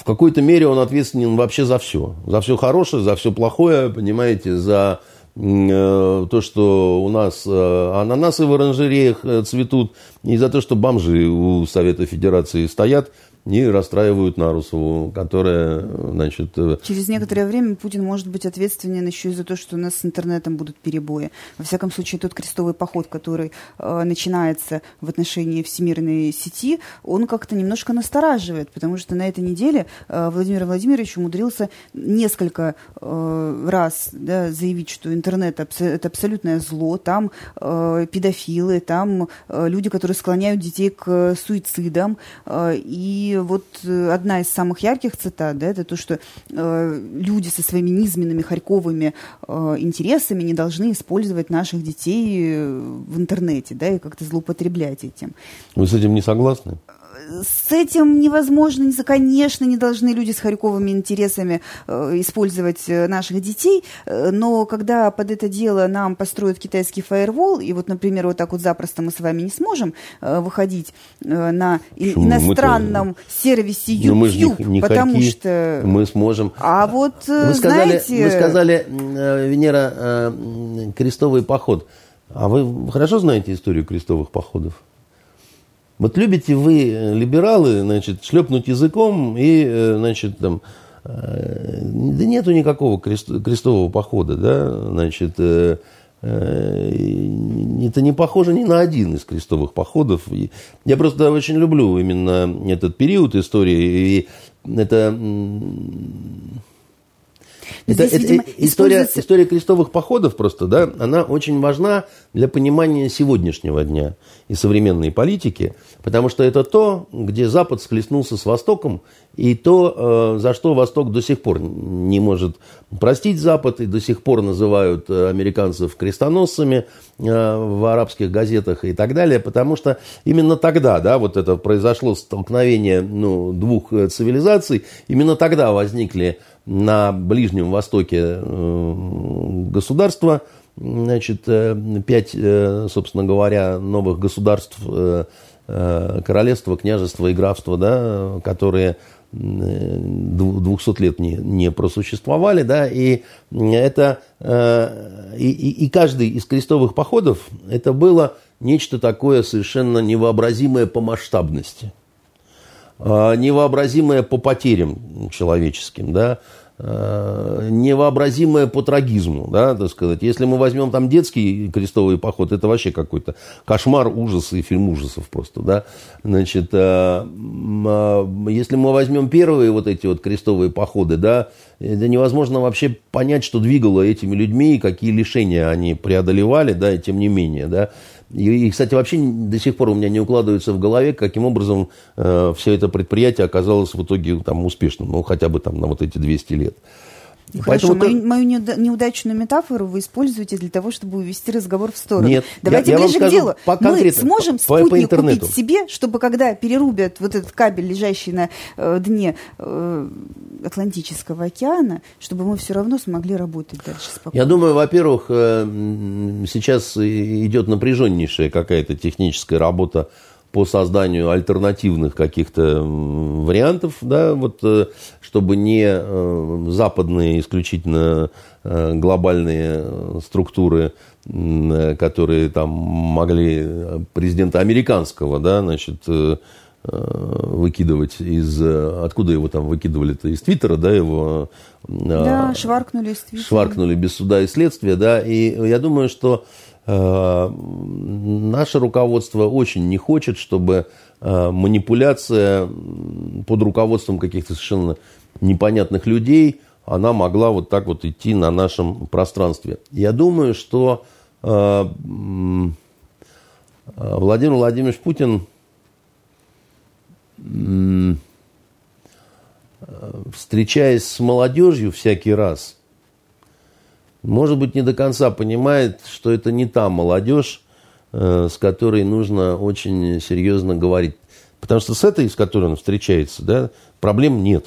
какой-то мере он ответственен вообще за все. За все хорошее, за все плохое, понимаете, за э, то, что у нас э, ананасы в оранжереях э, цветут, и за то, что бомжи у Совета Федерации стоят и расстраивают Нарусову, которая, значит... Э, Через некоторое время Путин может быть ответственен еще и за то, что у нас с интернетом будут перебои. Во всяком случае, тот крестовый поход, который э, начинается в отношении всемирной сети, он как-то немножко настораживает, потому что на этой неделе э, Владимир Владимирович умудрился несколько э, раз да, заявить, что интернет абс- это абсолютное зло, там э, педофилы, там э, люди, которые склоняют детей к суицидам, э, и вот э, одна из самых ярких цитат, да, это то, что э, люди со своими низменными харьковыми э, интересами не должны использовать наших детей э, в интернете, да, и как-то злоупотреблять этим. Вы с этим не согласны? С этим невозможно, конечно, не должны люди с харьковыми интересами э, использовать э, наших детей, э, но когда под это дело нам построят китайский фаервол, и вот, например, вот так вот запросто мы с вами не сможем выходить на Почему? иностранном мы сервисе YouTube, ну, мы не, не потому хорьки, что... Мы сможем... А вот, вы сказали, знаете... Вы сказали, Венера, крестовый поход. А вы хорошо знаете историю крестовых походов? Вот любите вы, э, либералы, значит, шлепнуть языком и, э, значит, там, э, да нету никакого крест, крестового похода, да, значит, это не похоже ни на один из крестовых походов. Я просто очень люблю именно этот период истории, и это это, Здесь, это, видимо, история, используется... история крестовых походов просто, да, она очень важна для понимания сегодняшнего дня и современной политики, потому что это то, где Запад схлестнулся с Востоком, и то, э, за что Восток до сих пор не может простить Запад, и до сих пор называют э, американцев крестоносцами э, в арабских газетах и так далее, потому что именно тогда, да, вот это произошло столкновение ну, двух цивилизаций, именно тогда возникли на Ближнем Востоке государства, значит, пять, собственно говоря, новых государств, королевства, княжества и графства, да, которые 200 лет не, не просуществовали, да, и это, э, и, и каждый из крестовых походов, это было нечто такое совершенно невообразимое по масштабности, невообразимое по потерям человеческим, да, Э, невообразимое по трагизму, да, так сказать. Если мы возьмем там детский крестовый поход, это вообще какой-то кошмар, ужас и фильм ужасов просто, да. Значит, э, если мы возьмем первые вот эти вот крестовые походы, да, это невозможно вообще понять, что двигало этими людьми, какие лишения они преодолевали, да, и тем не менее, да. И, кстати, вообще до сих пор у меня не укладывается в голове, каким образом э, все это предприятие оказалось в итоге там, успешным, ну, хотя бы там на вот эти 200 лет. Хорошо, Поэтому мою, мою неудачную метафору вы используете для того, чтобы увести разговор в сторону. Нет, Давайте я, я ближе к делу. По Мы сможем по, спутник по купить себе, чтобы когда перерубят вот этот кабель, лежащий на э, дне э, Атлантического океана, чтобы мы все равно смогли работать дальше спокойно. Я думаю, во-первых, э, сейчас идет напряженнейшая какая-то техническая работа по созданию альтернативных каких-то вариантов, да, вот, э, чтобы не э, западные исключительно э, глобальные структуры, которые там могли президента американского, да, значит, выкидывать из... Откуда его там выкидывали-то? Из Твиттера, да, его... Да, шваркнули из Твиттера. Шваркнули без суда и следствия, да, и я думаю, что наше руководство очень не хочет, чтобы э, манипуляция под руководством каких-то совершенно непонятных людей, она могла вот так вот идти на нашем пространстве. Я думаю, что э, Владимир Владимирович Путин встречаясь с молодежью всякий раз, может быть, не до конца понимает, что это не та молодежь, э, с которой нужно очень серьезно говорить. Потому что с этой, с которой он встречается, да, проблем нет.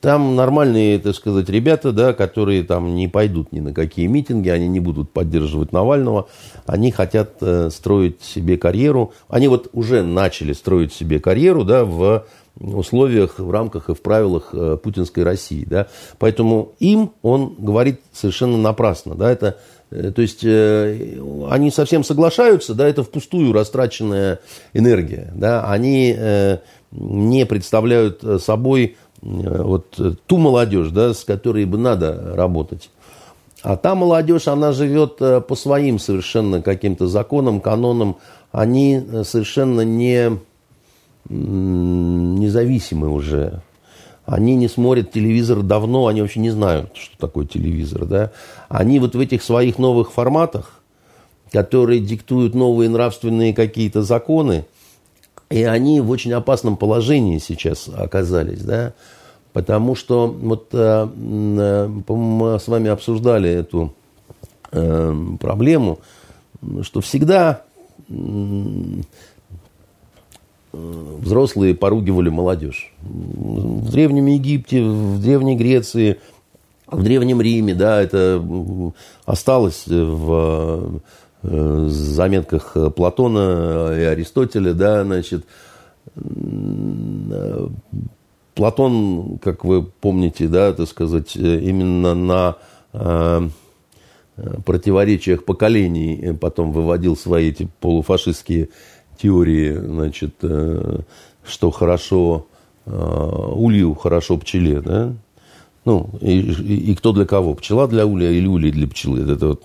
Там нормальные, так сказать, ребята, да, которые там не пойдут ни на какие митинги, они не будут поддерживать Навального, они хотят э, строить себе карьеру. Они вот уже начали строить себе карьеру, да, в условиях, в рамках и в правилах э, путинской России. Да? Поэтому им он говорит совершенно напрасно. Да? Это, э, то есть э, они совсем соглашаются, да, это впустую растраченная энергия. Да? Они не представляют собой вот ту молодежь, да, с которой бы надо работать. А та молодежь, она живет по своим совершенно каким-то законам, канонам. Они совершенно не независимы уже. Они не смотрят телевизор давно, они вообще не знают, что такое телевизор. Да? Они вот в этих своих новых форматах, которые диктуют новые нравственные какие-то законы, и они в очень опасном положении сейчас оказались, да, потому что вот э, э, мы с вами обсуждали эту э, проблему, что всегда взрослые поругивали молодежь. В Древнем Египте, в Древней Греции, в Древнем Риме, да, это осталось в э, заметках Платона и Аристотеля, да, значит, Платон, как вы помните, да, так сказать, именно на э, противоречиях поколений потом выводил свои эти полуфашистские теории, значит, э, что хорошо э, улью, хорошо пчеле, да? Ну, и, и, и кто для кого? Пчела для улья или улья для пчелы? Это вот,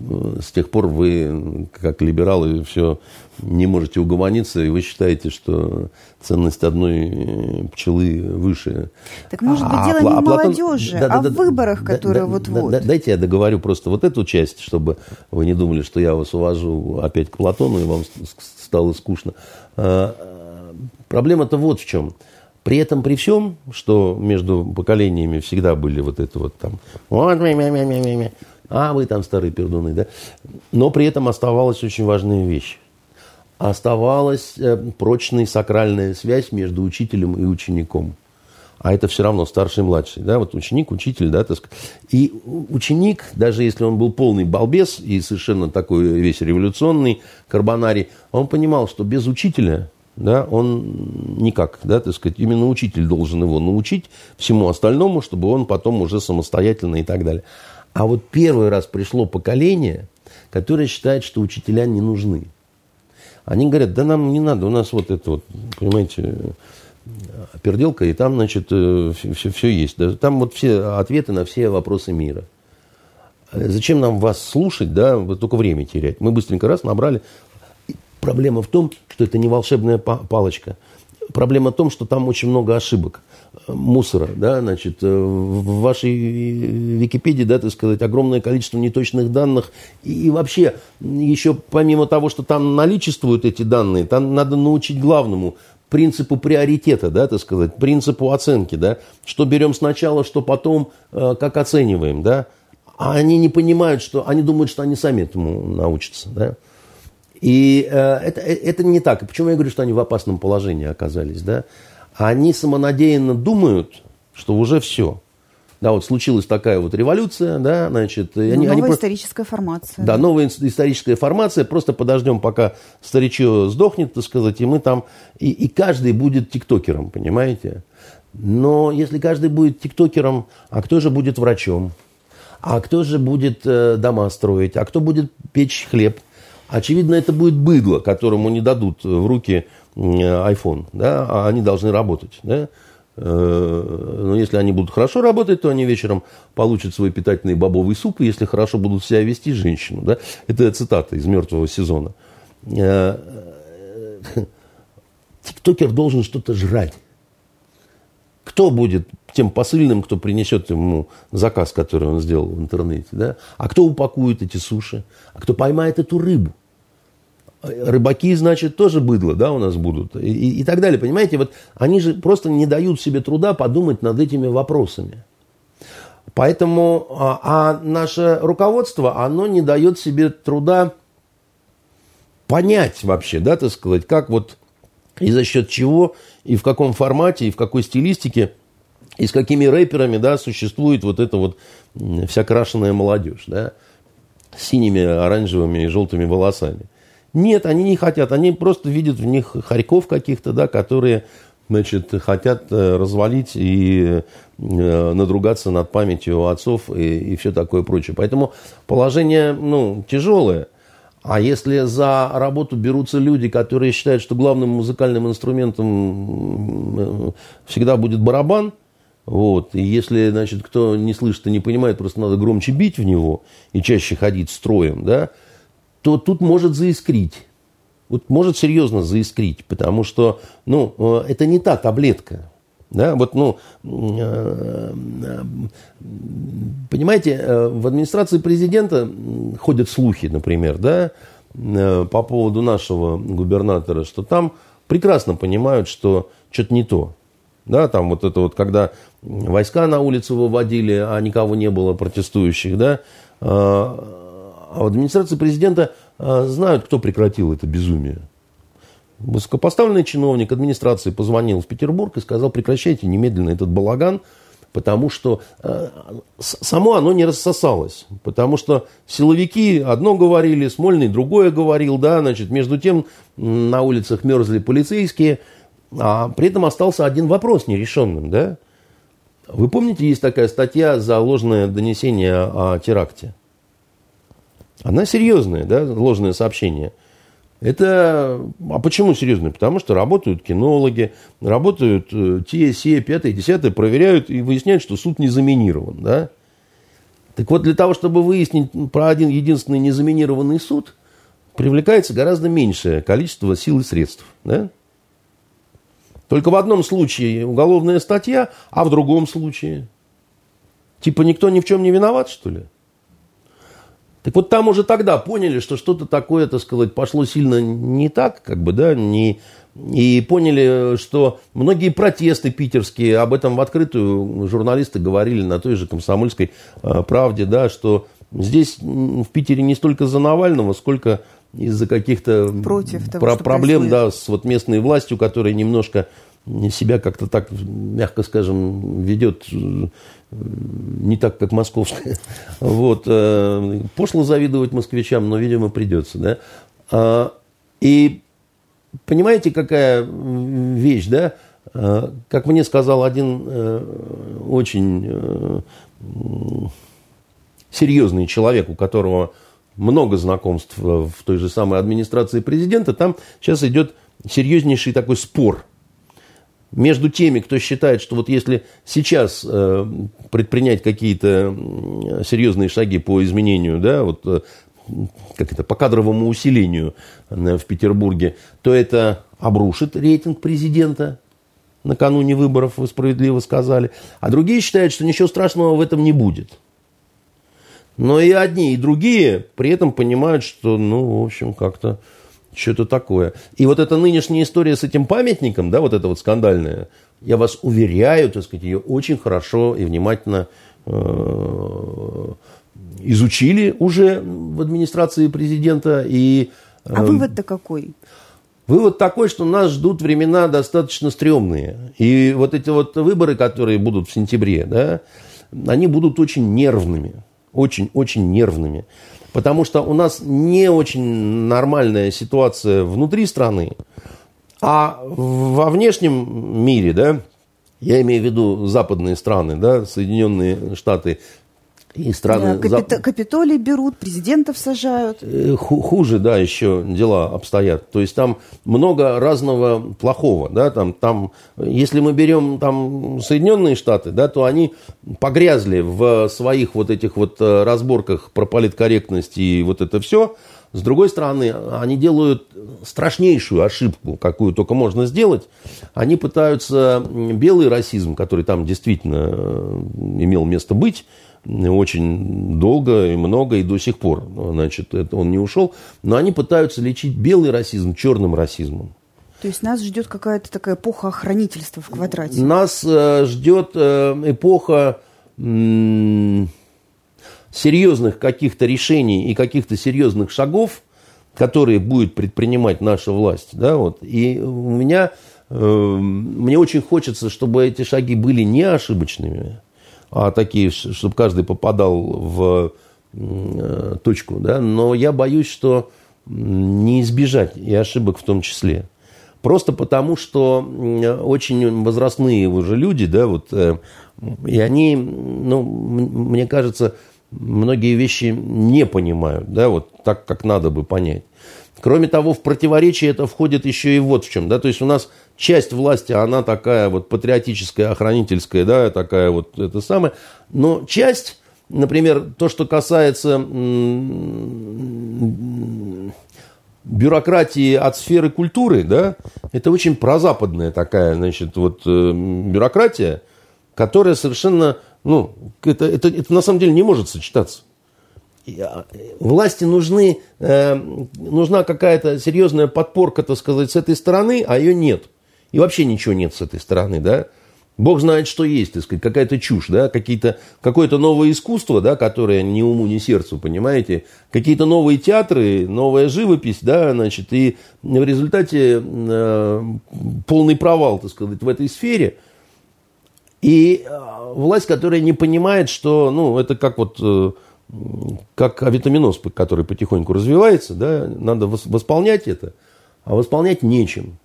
э, с тех пор вы, как либералы, все не можете угомониться, и вы считаете, что ценность одной пчелы выше. Так может быть, а, дело а, не в молодежи, да, да, а да, в выборах, да, которые вот-вот. Да, да, дайте я договорю просто вот эту часть, чтобы вы не думали, что я вас увожу опять к Платону, и вам стало скучно. А, проблема-то вот в чем – при этом, при всем, что между поколениями всегда были вот это вот там, вот, мя -мя -мя -мя -мя, а вы там старые пердуны, да? Но при этом оставалась очень важная вещь. Оставалась э, прочная сакральная связь между учителем и учеником. А это все равно старший и младший, да, вот ученик, учитель, да, так. И ученик, даже если он был полный балбес и совершенно такой весь революционный, карбонарий, он понимал, что без учителя да, он никак, да, так сказать, именно учитель должен его научить всему остальному, чтобы он потом уже самостоятельно и так далее. А вот первый раз пришло поколение, которое считает, что учителя не нужны. Они говорят, да нам не надо, у нас вот это вот, понимаете, перделка, и там, значит, все, все, все есть. Там вот все ответы на все вопросы мира. Зачем нам вас слушать, да, вы только время терять. Мы быстренько раз набрали Проблема в том, что это не волшебная палочка. Проблема в том, что там очень много ошибок, э, мусора, да, значит, э, в вашей Википедии, да, так сказать, огромное количество неточных данных. И вообще, еще помимо того, что там наличествуют эти данные, там надо научить главному принципу приоритета, да, так сказать, принципу оценки, да, что берем сначала, что потом, э, как оцениваем, да. А они не понимают, что, они думают, что они сами этому научатся, да. И э, это, э, это не так. И почему я говорю, что они в опасном положении оказались? Да? Они самонадеянно думают, что уже все. Да, вот случилась такая вот революция, да, значит... Они, новая они историческая формация. Да, новая историческая формация. Просто подождем, пока старичок сдохнет, так сказать, и мы там... И, и каждый будет тиктокером, понимаете? Но если каждый будет тиктокером, а кто же будет врачом? А кто же будет э, дома строить? А кто будет печь хлеб? Очевидно, это будет быдло, которому не дадут в руки iPhone, да, а они должны работать, да. Э, но если они будут хорошо работать, то они вечером получат свой питательный бобовый суп, и если хорошо будут себя вести, женщину. Да? Это цитата из «Мертвого сезона». Э, тиктокер должен что-то жрать. Кто будет тем посыльным, кто принесет ему заказ, который он сделал в интернете? Да? А кто упакует эти суши? А кто поймает эту рыбу? Рыбаки, значит, тоже быдло, да, у нас будут. И, и так далее, понимаете? Вот они же просто не дают себе труда подумать над этими вопросами. Поэтому, а, а наше руководство, оно не дает себе труда понять вообще, да, так сказать, как вот и за счет чего, и в каком формате, и в какой стилистике, и с какими рэперами, да, существует вот эта вот вся крашеная молодежь, да, с синими, оранжевыми и желтыми волосами. Нет, они не хотят. Они просто видят в них хорьков каких-то, да, которые значит, хотят э, развалить и э, надругаться над памятью отцов и, и все такое прочее. Поэтому положение ну, тяжелое. А если за работу берутся люди, которые считают, что главным музыкальным инструментом э, всегда будет барабан, вот, и если, значит, кто не слышит и не понимает, просто надо громче бить в него и чаще ходить строем, да, то тут может заискрить. Вот может серьезно заискрить, потому что, ну, э, это не та таблетка. Да, вот, ну, э, понимаете, э, в администрации президента ходят слухи, например, да, по поводу нашего губернатора, что там прекрасно понимают, что что-то не то. Да, там вот это вот, когда войска на улицу выводили, а никого не было протестующих, да, а в администрации президента а, знают, кто прекратил это безумие. Высокопоставленный чиновник администрации позвонил в Петербург и сказал, прекращайте немедленно этот балаган, потому что э, само оно не рассосалось. Потому что силовики одно говорили, Смольный другое говорил, да, значит, между тем на улицах мерзли полицейские, а при этом остался один вопрос нерешенным, да. Вы помните, есть такая статья за ложное донесение о теракте? Она серьезная, да, ложное сообщение. Это... А почему серьезные? Потому что работают кинологи, работают э, те, все, пятые, десятые, проверяют и выясняют, что суд не заминирован. Да? Так вот, для того, чтобы выяснить про один единственный незаминированный суд, привлекается гораздо меньшее количество сил и средств. Да? Только в одном случае уголовная статья, а в другом случае. Типа никто ни в чем не виноват, что ли? Так вот там уже тогда поняли, что что-то такое, так сказать, пошло сильно не так, как бы, да, не, и поняли, что многие протесты питерские, об этом в открытую журналисты говорили на той же комсомольской э, правде, да, что здесь в Питере не столько за Навального, сколько из-за каких-то про- проблем, происходит. да, с вот местной властью, которая немножко себя как-то так, мягко скажем, ведет э, не так, как московская. Вот. э, Пошло завидовать москвичам, но, видимо, придется. Да? А, И понимаете, какая вещь, да? А, Как мне сказал один э, очень серьезный человек, у которого много знакомств в той же самой администрации президента, там сейчас идет серьезнейший такой спор между теми, кто считает, что вот если сейчас э, предпринять какие-то серьезные шаги по изменению, да, вот э, как это, по кадровому усилению э, в Петербурге, то это обрушит рейтинг президента накануне выборов, вы справедливо сказали. А другие считают, что ничего страшного в этом не будет. Но и одни, и другие при этом понимают, что, ну, в общем, как-то что-то такое. И вот эта нынешняя история с этим памятником, да, вот эта вот скандальная, я вас уверяю, так сказать, ее очень хорошо и внимательно э, изучили уже в администрации президента. И А вывод-то какой? Вывод такой, что нас ждут времена достаточно стрёмные. И вот эти вот выборы, которые будут в сентябре, да, они будут очень нервными. Очень-очень нервными. Потому что у нас не очень нормальная ситуация внутри страны. А во внешнем мире, да, я имею в виду западные страны, да, Соединенные Штаты и страны... Да, зап- Капитолий берут, президентов сажают. Э, ху- хуже, да, еще дела обстоят. То есть там много разного плохого, да, там, там, если мы берем там Соединенные Штаты, да, то они погрязли в своих вот этих вот э, разборках про политкорректность и вот это все. С другой стороны, они делают страшнейшую ошибку, какую только можно сделать. Они пытаются белый расизм, который там действительно э, имел место быть, очень долго и много и до сих пор, значит, это он не ушел, но они пытаются лечить белый расизм черным расизмом. То есть нас ждет какая-то такая эпоха охранительства в квадрате. Нас э, ждет э, эпоха м, серьезных каких-то решений и каких-то серьезных шагов, которые будет предпринимать наша власть. Да, вот. И у меня, э, мне очень хочется, чтобы эти шаги были не ошибочными, а такие, чтобы каждый попадал в э, точку. Да? Но я боюсь, что не избежать и ошибок в том числе. Просто потому, что очень возрастные уже люди, да, вот, э, и они, ну, мне кажется, многие вещи не понимают, да, вот так, как надо бы понять. Кроме того, в противоречие это входит еще и вот в чем, да, то есть у нас часть власти, она такая вот патриотическая, охранительская, да, такая вот это самое, но часть, например, то, что касается бюрократии от сферы культуры, да, это очень прозападная такая, значит, вот э, бюрократия, которая совершенно, ну, это, это, это на самом деле не может сочетаться. А, Власти нужны, э, нужна какая-то серьезная подпорка, так сказать, с этой стороны, а ее нет. И вообще ничего нет с этой стороны, да. Бог знает, что есть, так сказать, какая-то чушь, да, какие-то, какое-то новое искусство, да, которое ни уму, ни сердцу, понимаете, какие-то новые театры, новая живопись, да, значит, и в результате э, полный провал, так сказать, в этой сфере. И э, власть, которая не понимает, что, ну, это как вот, э, как авитаминоз, который потихоньку развивается, да, надо вос- восполнять это, а восполнять нечем.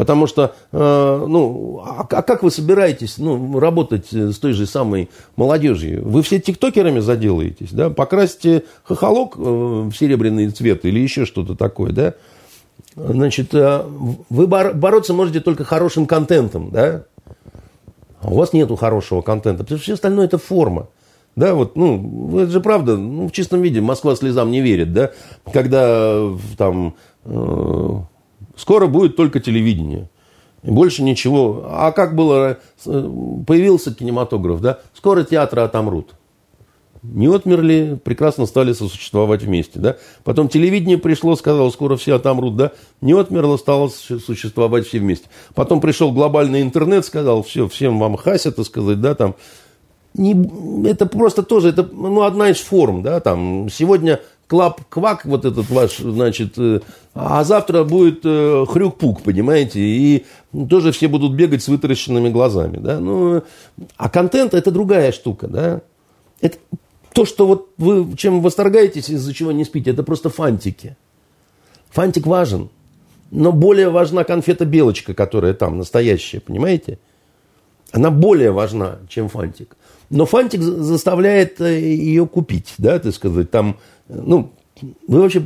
Потому что, э, ну, а, а как вы собираетесь ну, работать с той же самой молодежью? Вы все тиктокерами заделаетесь, да? Покрасите хохолок э, в серебряный цвет или еще что-то такое, да? Значит, э, вы бороться можете только хорошим контентом, да? А у вас нету хорошего контента, потому что все остальное это форма. Да, вот, ну, это же правда, ну, в чистом виде Москва слезам не верит, да, когда там э, скоро будет только телевидение. Больше ничего. А как было, э, появился кинематограф, да, скоро театры отомрут. Не отмерли, прекрасно стали сосуществовать вместе, да. Потом телевидение пришло, сказало, скоро все отомрут, да. Не отмерло, стало существовать все вместе. Потом пришел глобальный интернет, сказал, все, всем вам хасят, так сказать, да, там, не, это просто тоже, это ну, одна из форм, да, там, сегодня клап-квак вот этот ваш, значит, э, а завтра будет э, хрюк-пук, понимаете, и тоже все будут бегать с вытаращенными глазами, да, ну, а контент это другая штука, да, это то, что вот вы чем восторгаетесь, из-за чего не спите, это просто фантики. Фантик важен, но более важна конфета-белочка, которая там настоящая, понимаете? Она более важна, чем фантик. Но фантик заставляет э, ее купить, да, так сказать, там, ну, вы вообще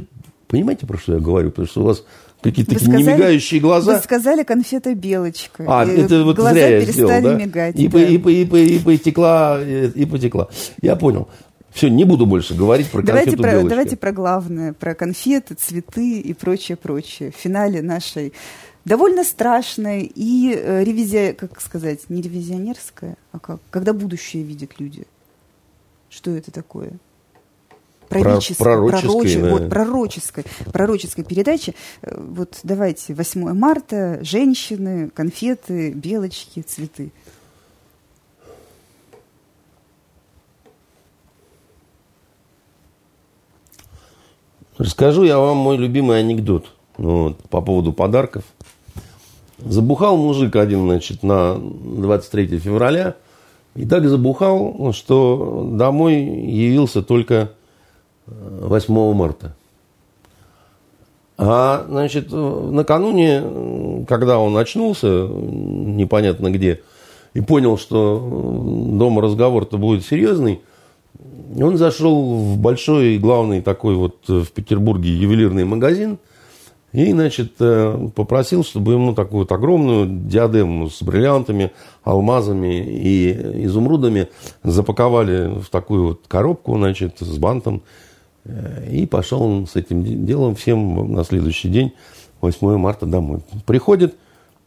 понимаете, про что я говорю? Потому что у вас какие-то такие сказали, немигающие глаза. Вы сказали конфета белочка. А, это вот глаза зря я сделал, да? мигать. И, да. и, и, и, и потекла, и потекла. Я понял. Все, не буду больше говорить про давайте конфету про, белочка. Давайте про главное, про конфеты, цветы и прочее, прочее. В финале нашей довольно страшная и э, ревизия, как сказать, не ревизионерская, а как, когда будущее видят люди. Что это такое? Пророческая, пророческой, пророче, вот, пророческой, пророческой передачи. Э, вот давайте 8 марта, женщины, конфеты, белочки, цветы. Расскажу я вам мой любимый анекдот ну, вот, по поводу подарков. Забухал мужик один, значит, на 23 февраля. И так забухал, что домой явился только 8 э, марта. А, значит, накануне, когда он очнулся, непонятно где, и понял, что дома разговор-то будет серьезный, он зашел в большой, главный такой вот в Петербурге ювелирный магазин – и, значит, э, попросил, чтобы ему такую вот огромную диадему с бриллиантами, алмазами и изумрудами запаковали в такую вот коробку, значит, с бантом. Э, и пошел он с этим делом всем на следующий день, 8 марта, домой. Приходит,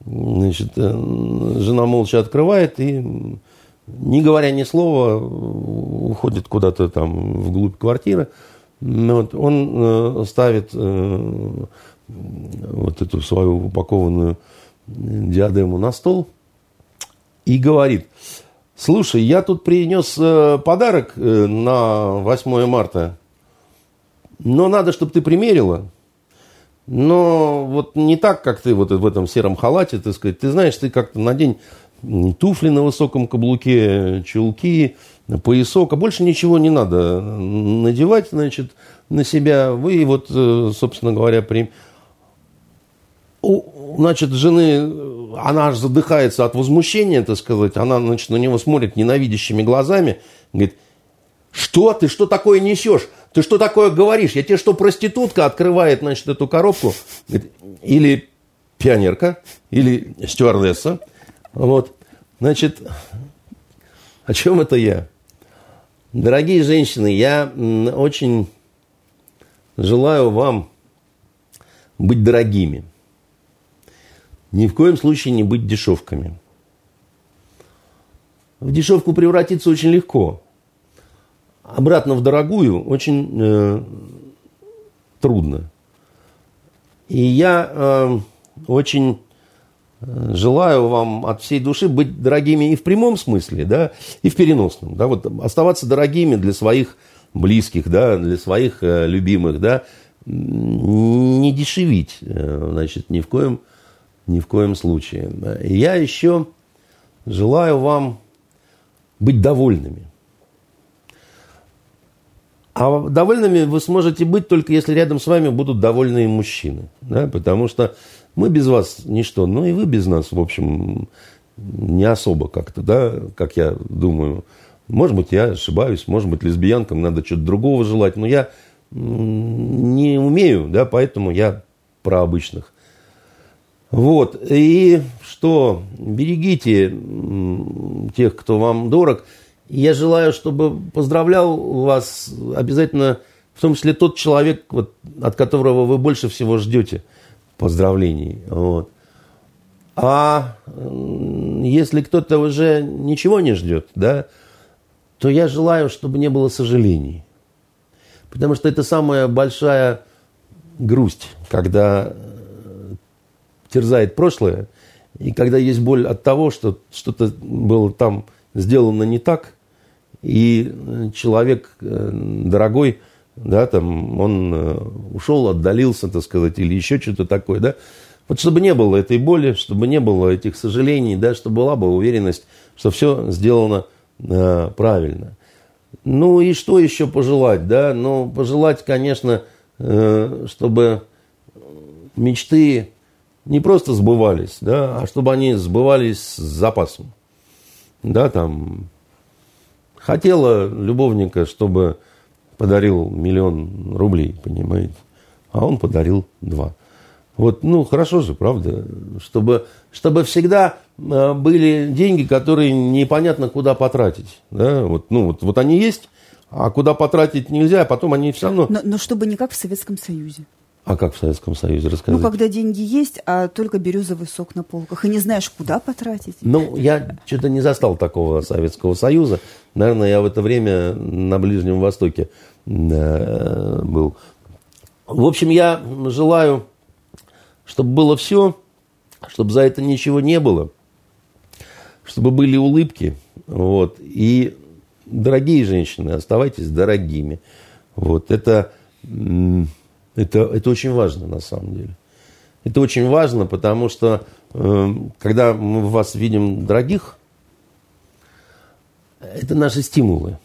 значит, э, жена молча открывает и, не говоря ни слова, уходит куда-то там вглубь квартиры. Вот, он ставит вот эту свою упакованную диадему на стол и говорит, слушай, я тут принес э, подарок э, на 8 марта, но надо, чтобы ты примерила. Но вот не так, как ты вот в этом сером халате, так сказать. Ты знаешь, ты как-то надень туфли на высоком каблуке, чулки, поясок, а больше ничего не надо надевать, значит, на себя. Вы вот, э, собственно говоря, при значит, жены, она аж задыхается от возмущения, так сказать, она, значит, на него смотрит ненавидящими глазами, говорит, что ты, что такое несешь? Ты что такое говоришь? Я тебе что, проститутка открывает, значит, эту коробку? Или пионерка, или стюардесса. Вот. Значит, о чем это я? Дорогие женщины, я очень желаю вам быть дорогими – ни в коем случае не быть дешевками. В дешевку превратиться очень легко. Обратно в дорогую очень э, трудно. И я э, очень э, желаю вам от всей души быть дорогими и в прямом смысле, да, и в переносном. Да, вот оставаться дорогими для своих близких, да, для своих э, любимых, да, не дешевить, э, значит, ни в коем случае ни в коем случае. Я еще желаю вам быть довольными. А довольными вы сможете быть только если рядом с вами будут довольные мужчины. Да? Потому что мы без вас ничто, ну и вы без нас, в общем, не особо как-то, да, как я думаю. Может быть, я ошибаюсь, может быть, лесбиянкам надо что-то другого желать, но я не умею, да, поэтому я про обычных. Вот, и что, берегите тех, кто вам дорог. Я желаю, чтобы поздравлял вас обязательно, в том числе тот человек, вот, от которого вы больше всего ждете поздравлений. Вот. А если кто-то уже ничего не ждет, да, то я желаю, чтобы не было сожалений. Потому что это самая большая грусть, когда терзает прошлое, и когда есть боль от того, что что-то было там сделано не так, и человек э, дорогой, да, там, он э, ушел, отдалился, так сказать, или еще что-то такое, да, вот чтобы не было этой боли, чтобы не было этих сожалений, да, чтобы была бы уверенность, что все сделано э, правильно. Ну и что еще пожелать, да? Ну, пожелать, конечно, э, чтобы мечты не просто сбывались, да, а чтобы они сбывались с запасом. Да, там, хотела любовника, чтобы подарил миллион рублей, понимаете, а он подарил два. Вот, ну, хорошо же, правда, чтобы, чтобы всегда э, были деньги, которые непонятно куда потратить. Да? Вот, ну, вот, вот они есть, а куда потратить нельзя, а потом они все равно... Но, но чтобы не как в Советском Союзе. А как в Советском Союзе, расскажите? Ну, когда деньги есть, а только березовый сок на полках, и не знаешь, куда потратить. Ну, я что-то не застал такого Советского Союза. Наверное, я в это время на Ближнем Востоке э, был. В общем, я желаю чтобы было все, чтобы за это ничего не было, чтобы были улыбки. Вот. И, дорогие женщины, оставайтесь дорогими. Вот. Это, это, это очень важно на самом деле. Это очень важно, потому что э, когда мы вас видим дорогих, это наши стимулы.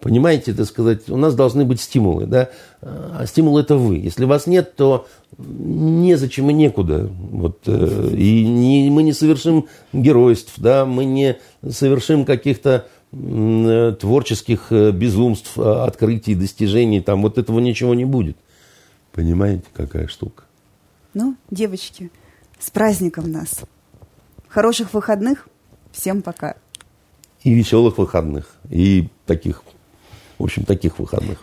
Понимаете, так сказать, у нас должны быть стимулы, да? А стимул это вы. Если вас нет, то незачем и некуда. Вот, э, и не, мы не совершим геройств, да? мы не совершим каких-то творческих э, безумств, открытий, достижений. Там вот этого ничего не будет. Понимаете, какая штука? Ну, девочки, с праздником нас. Хороших выходных. Всем пока. И веселых выходных. И таких в общем, таких выходных.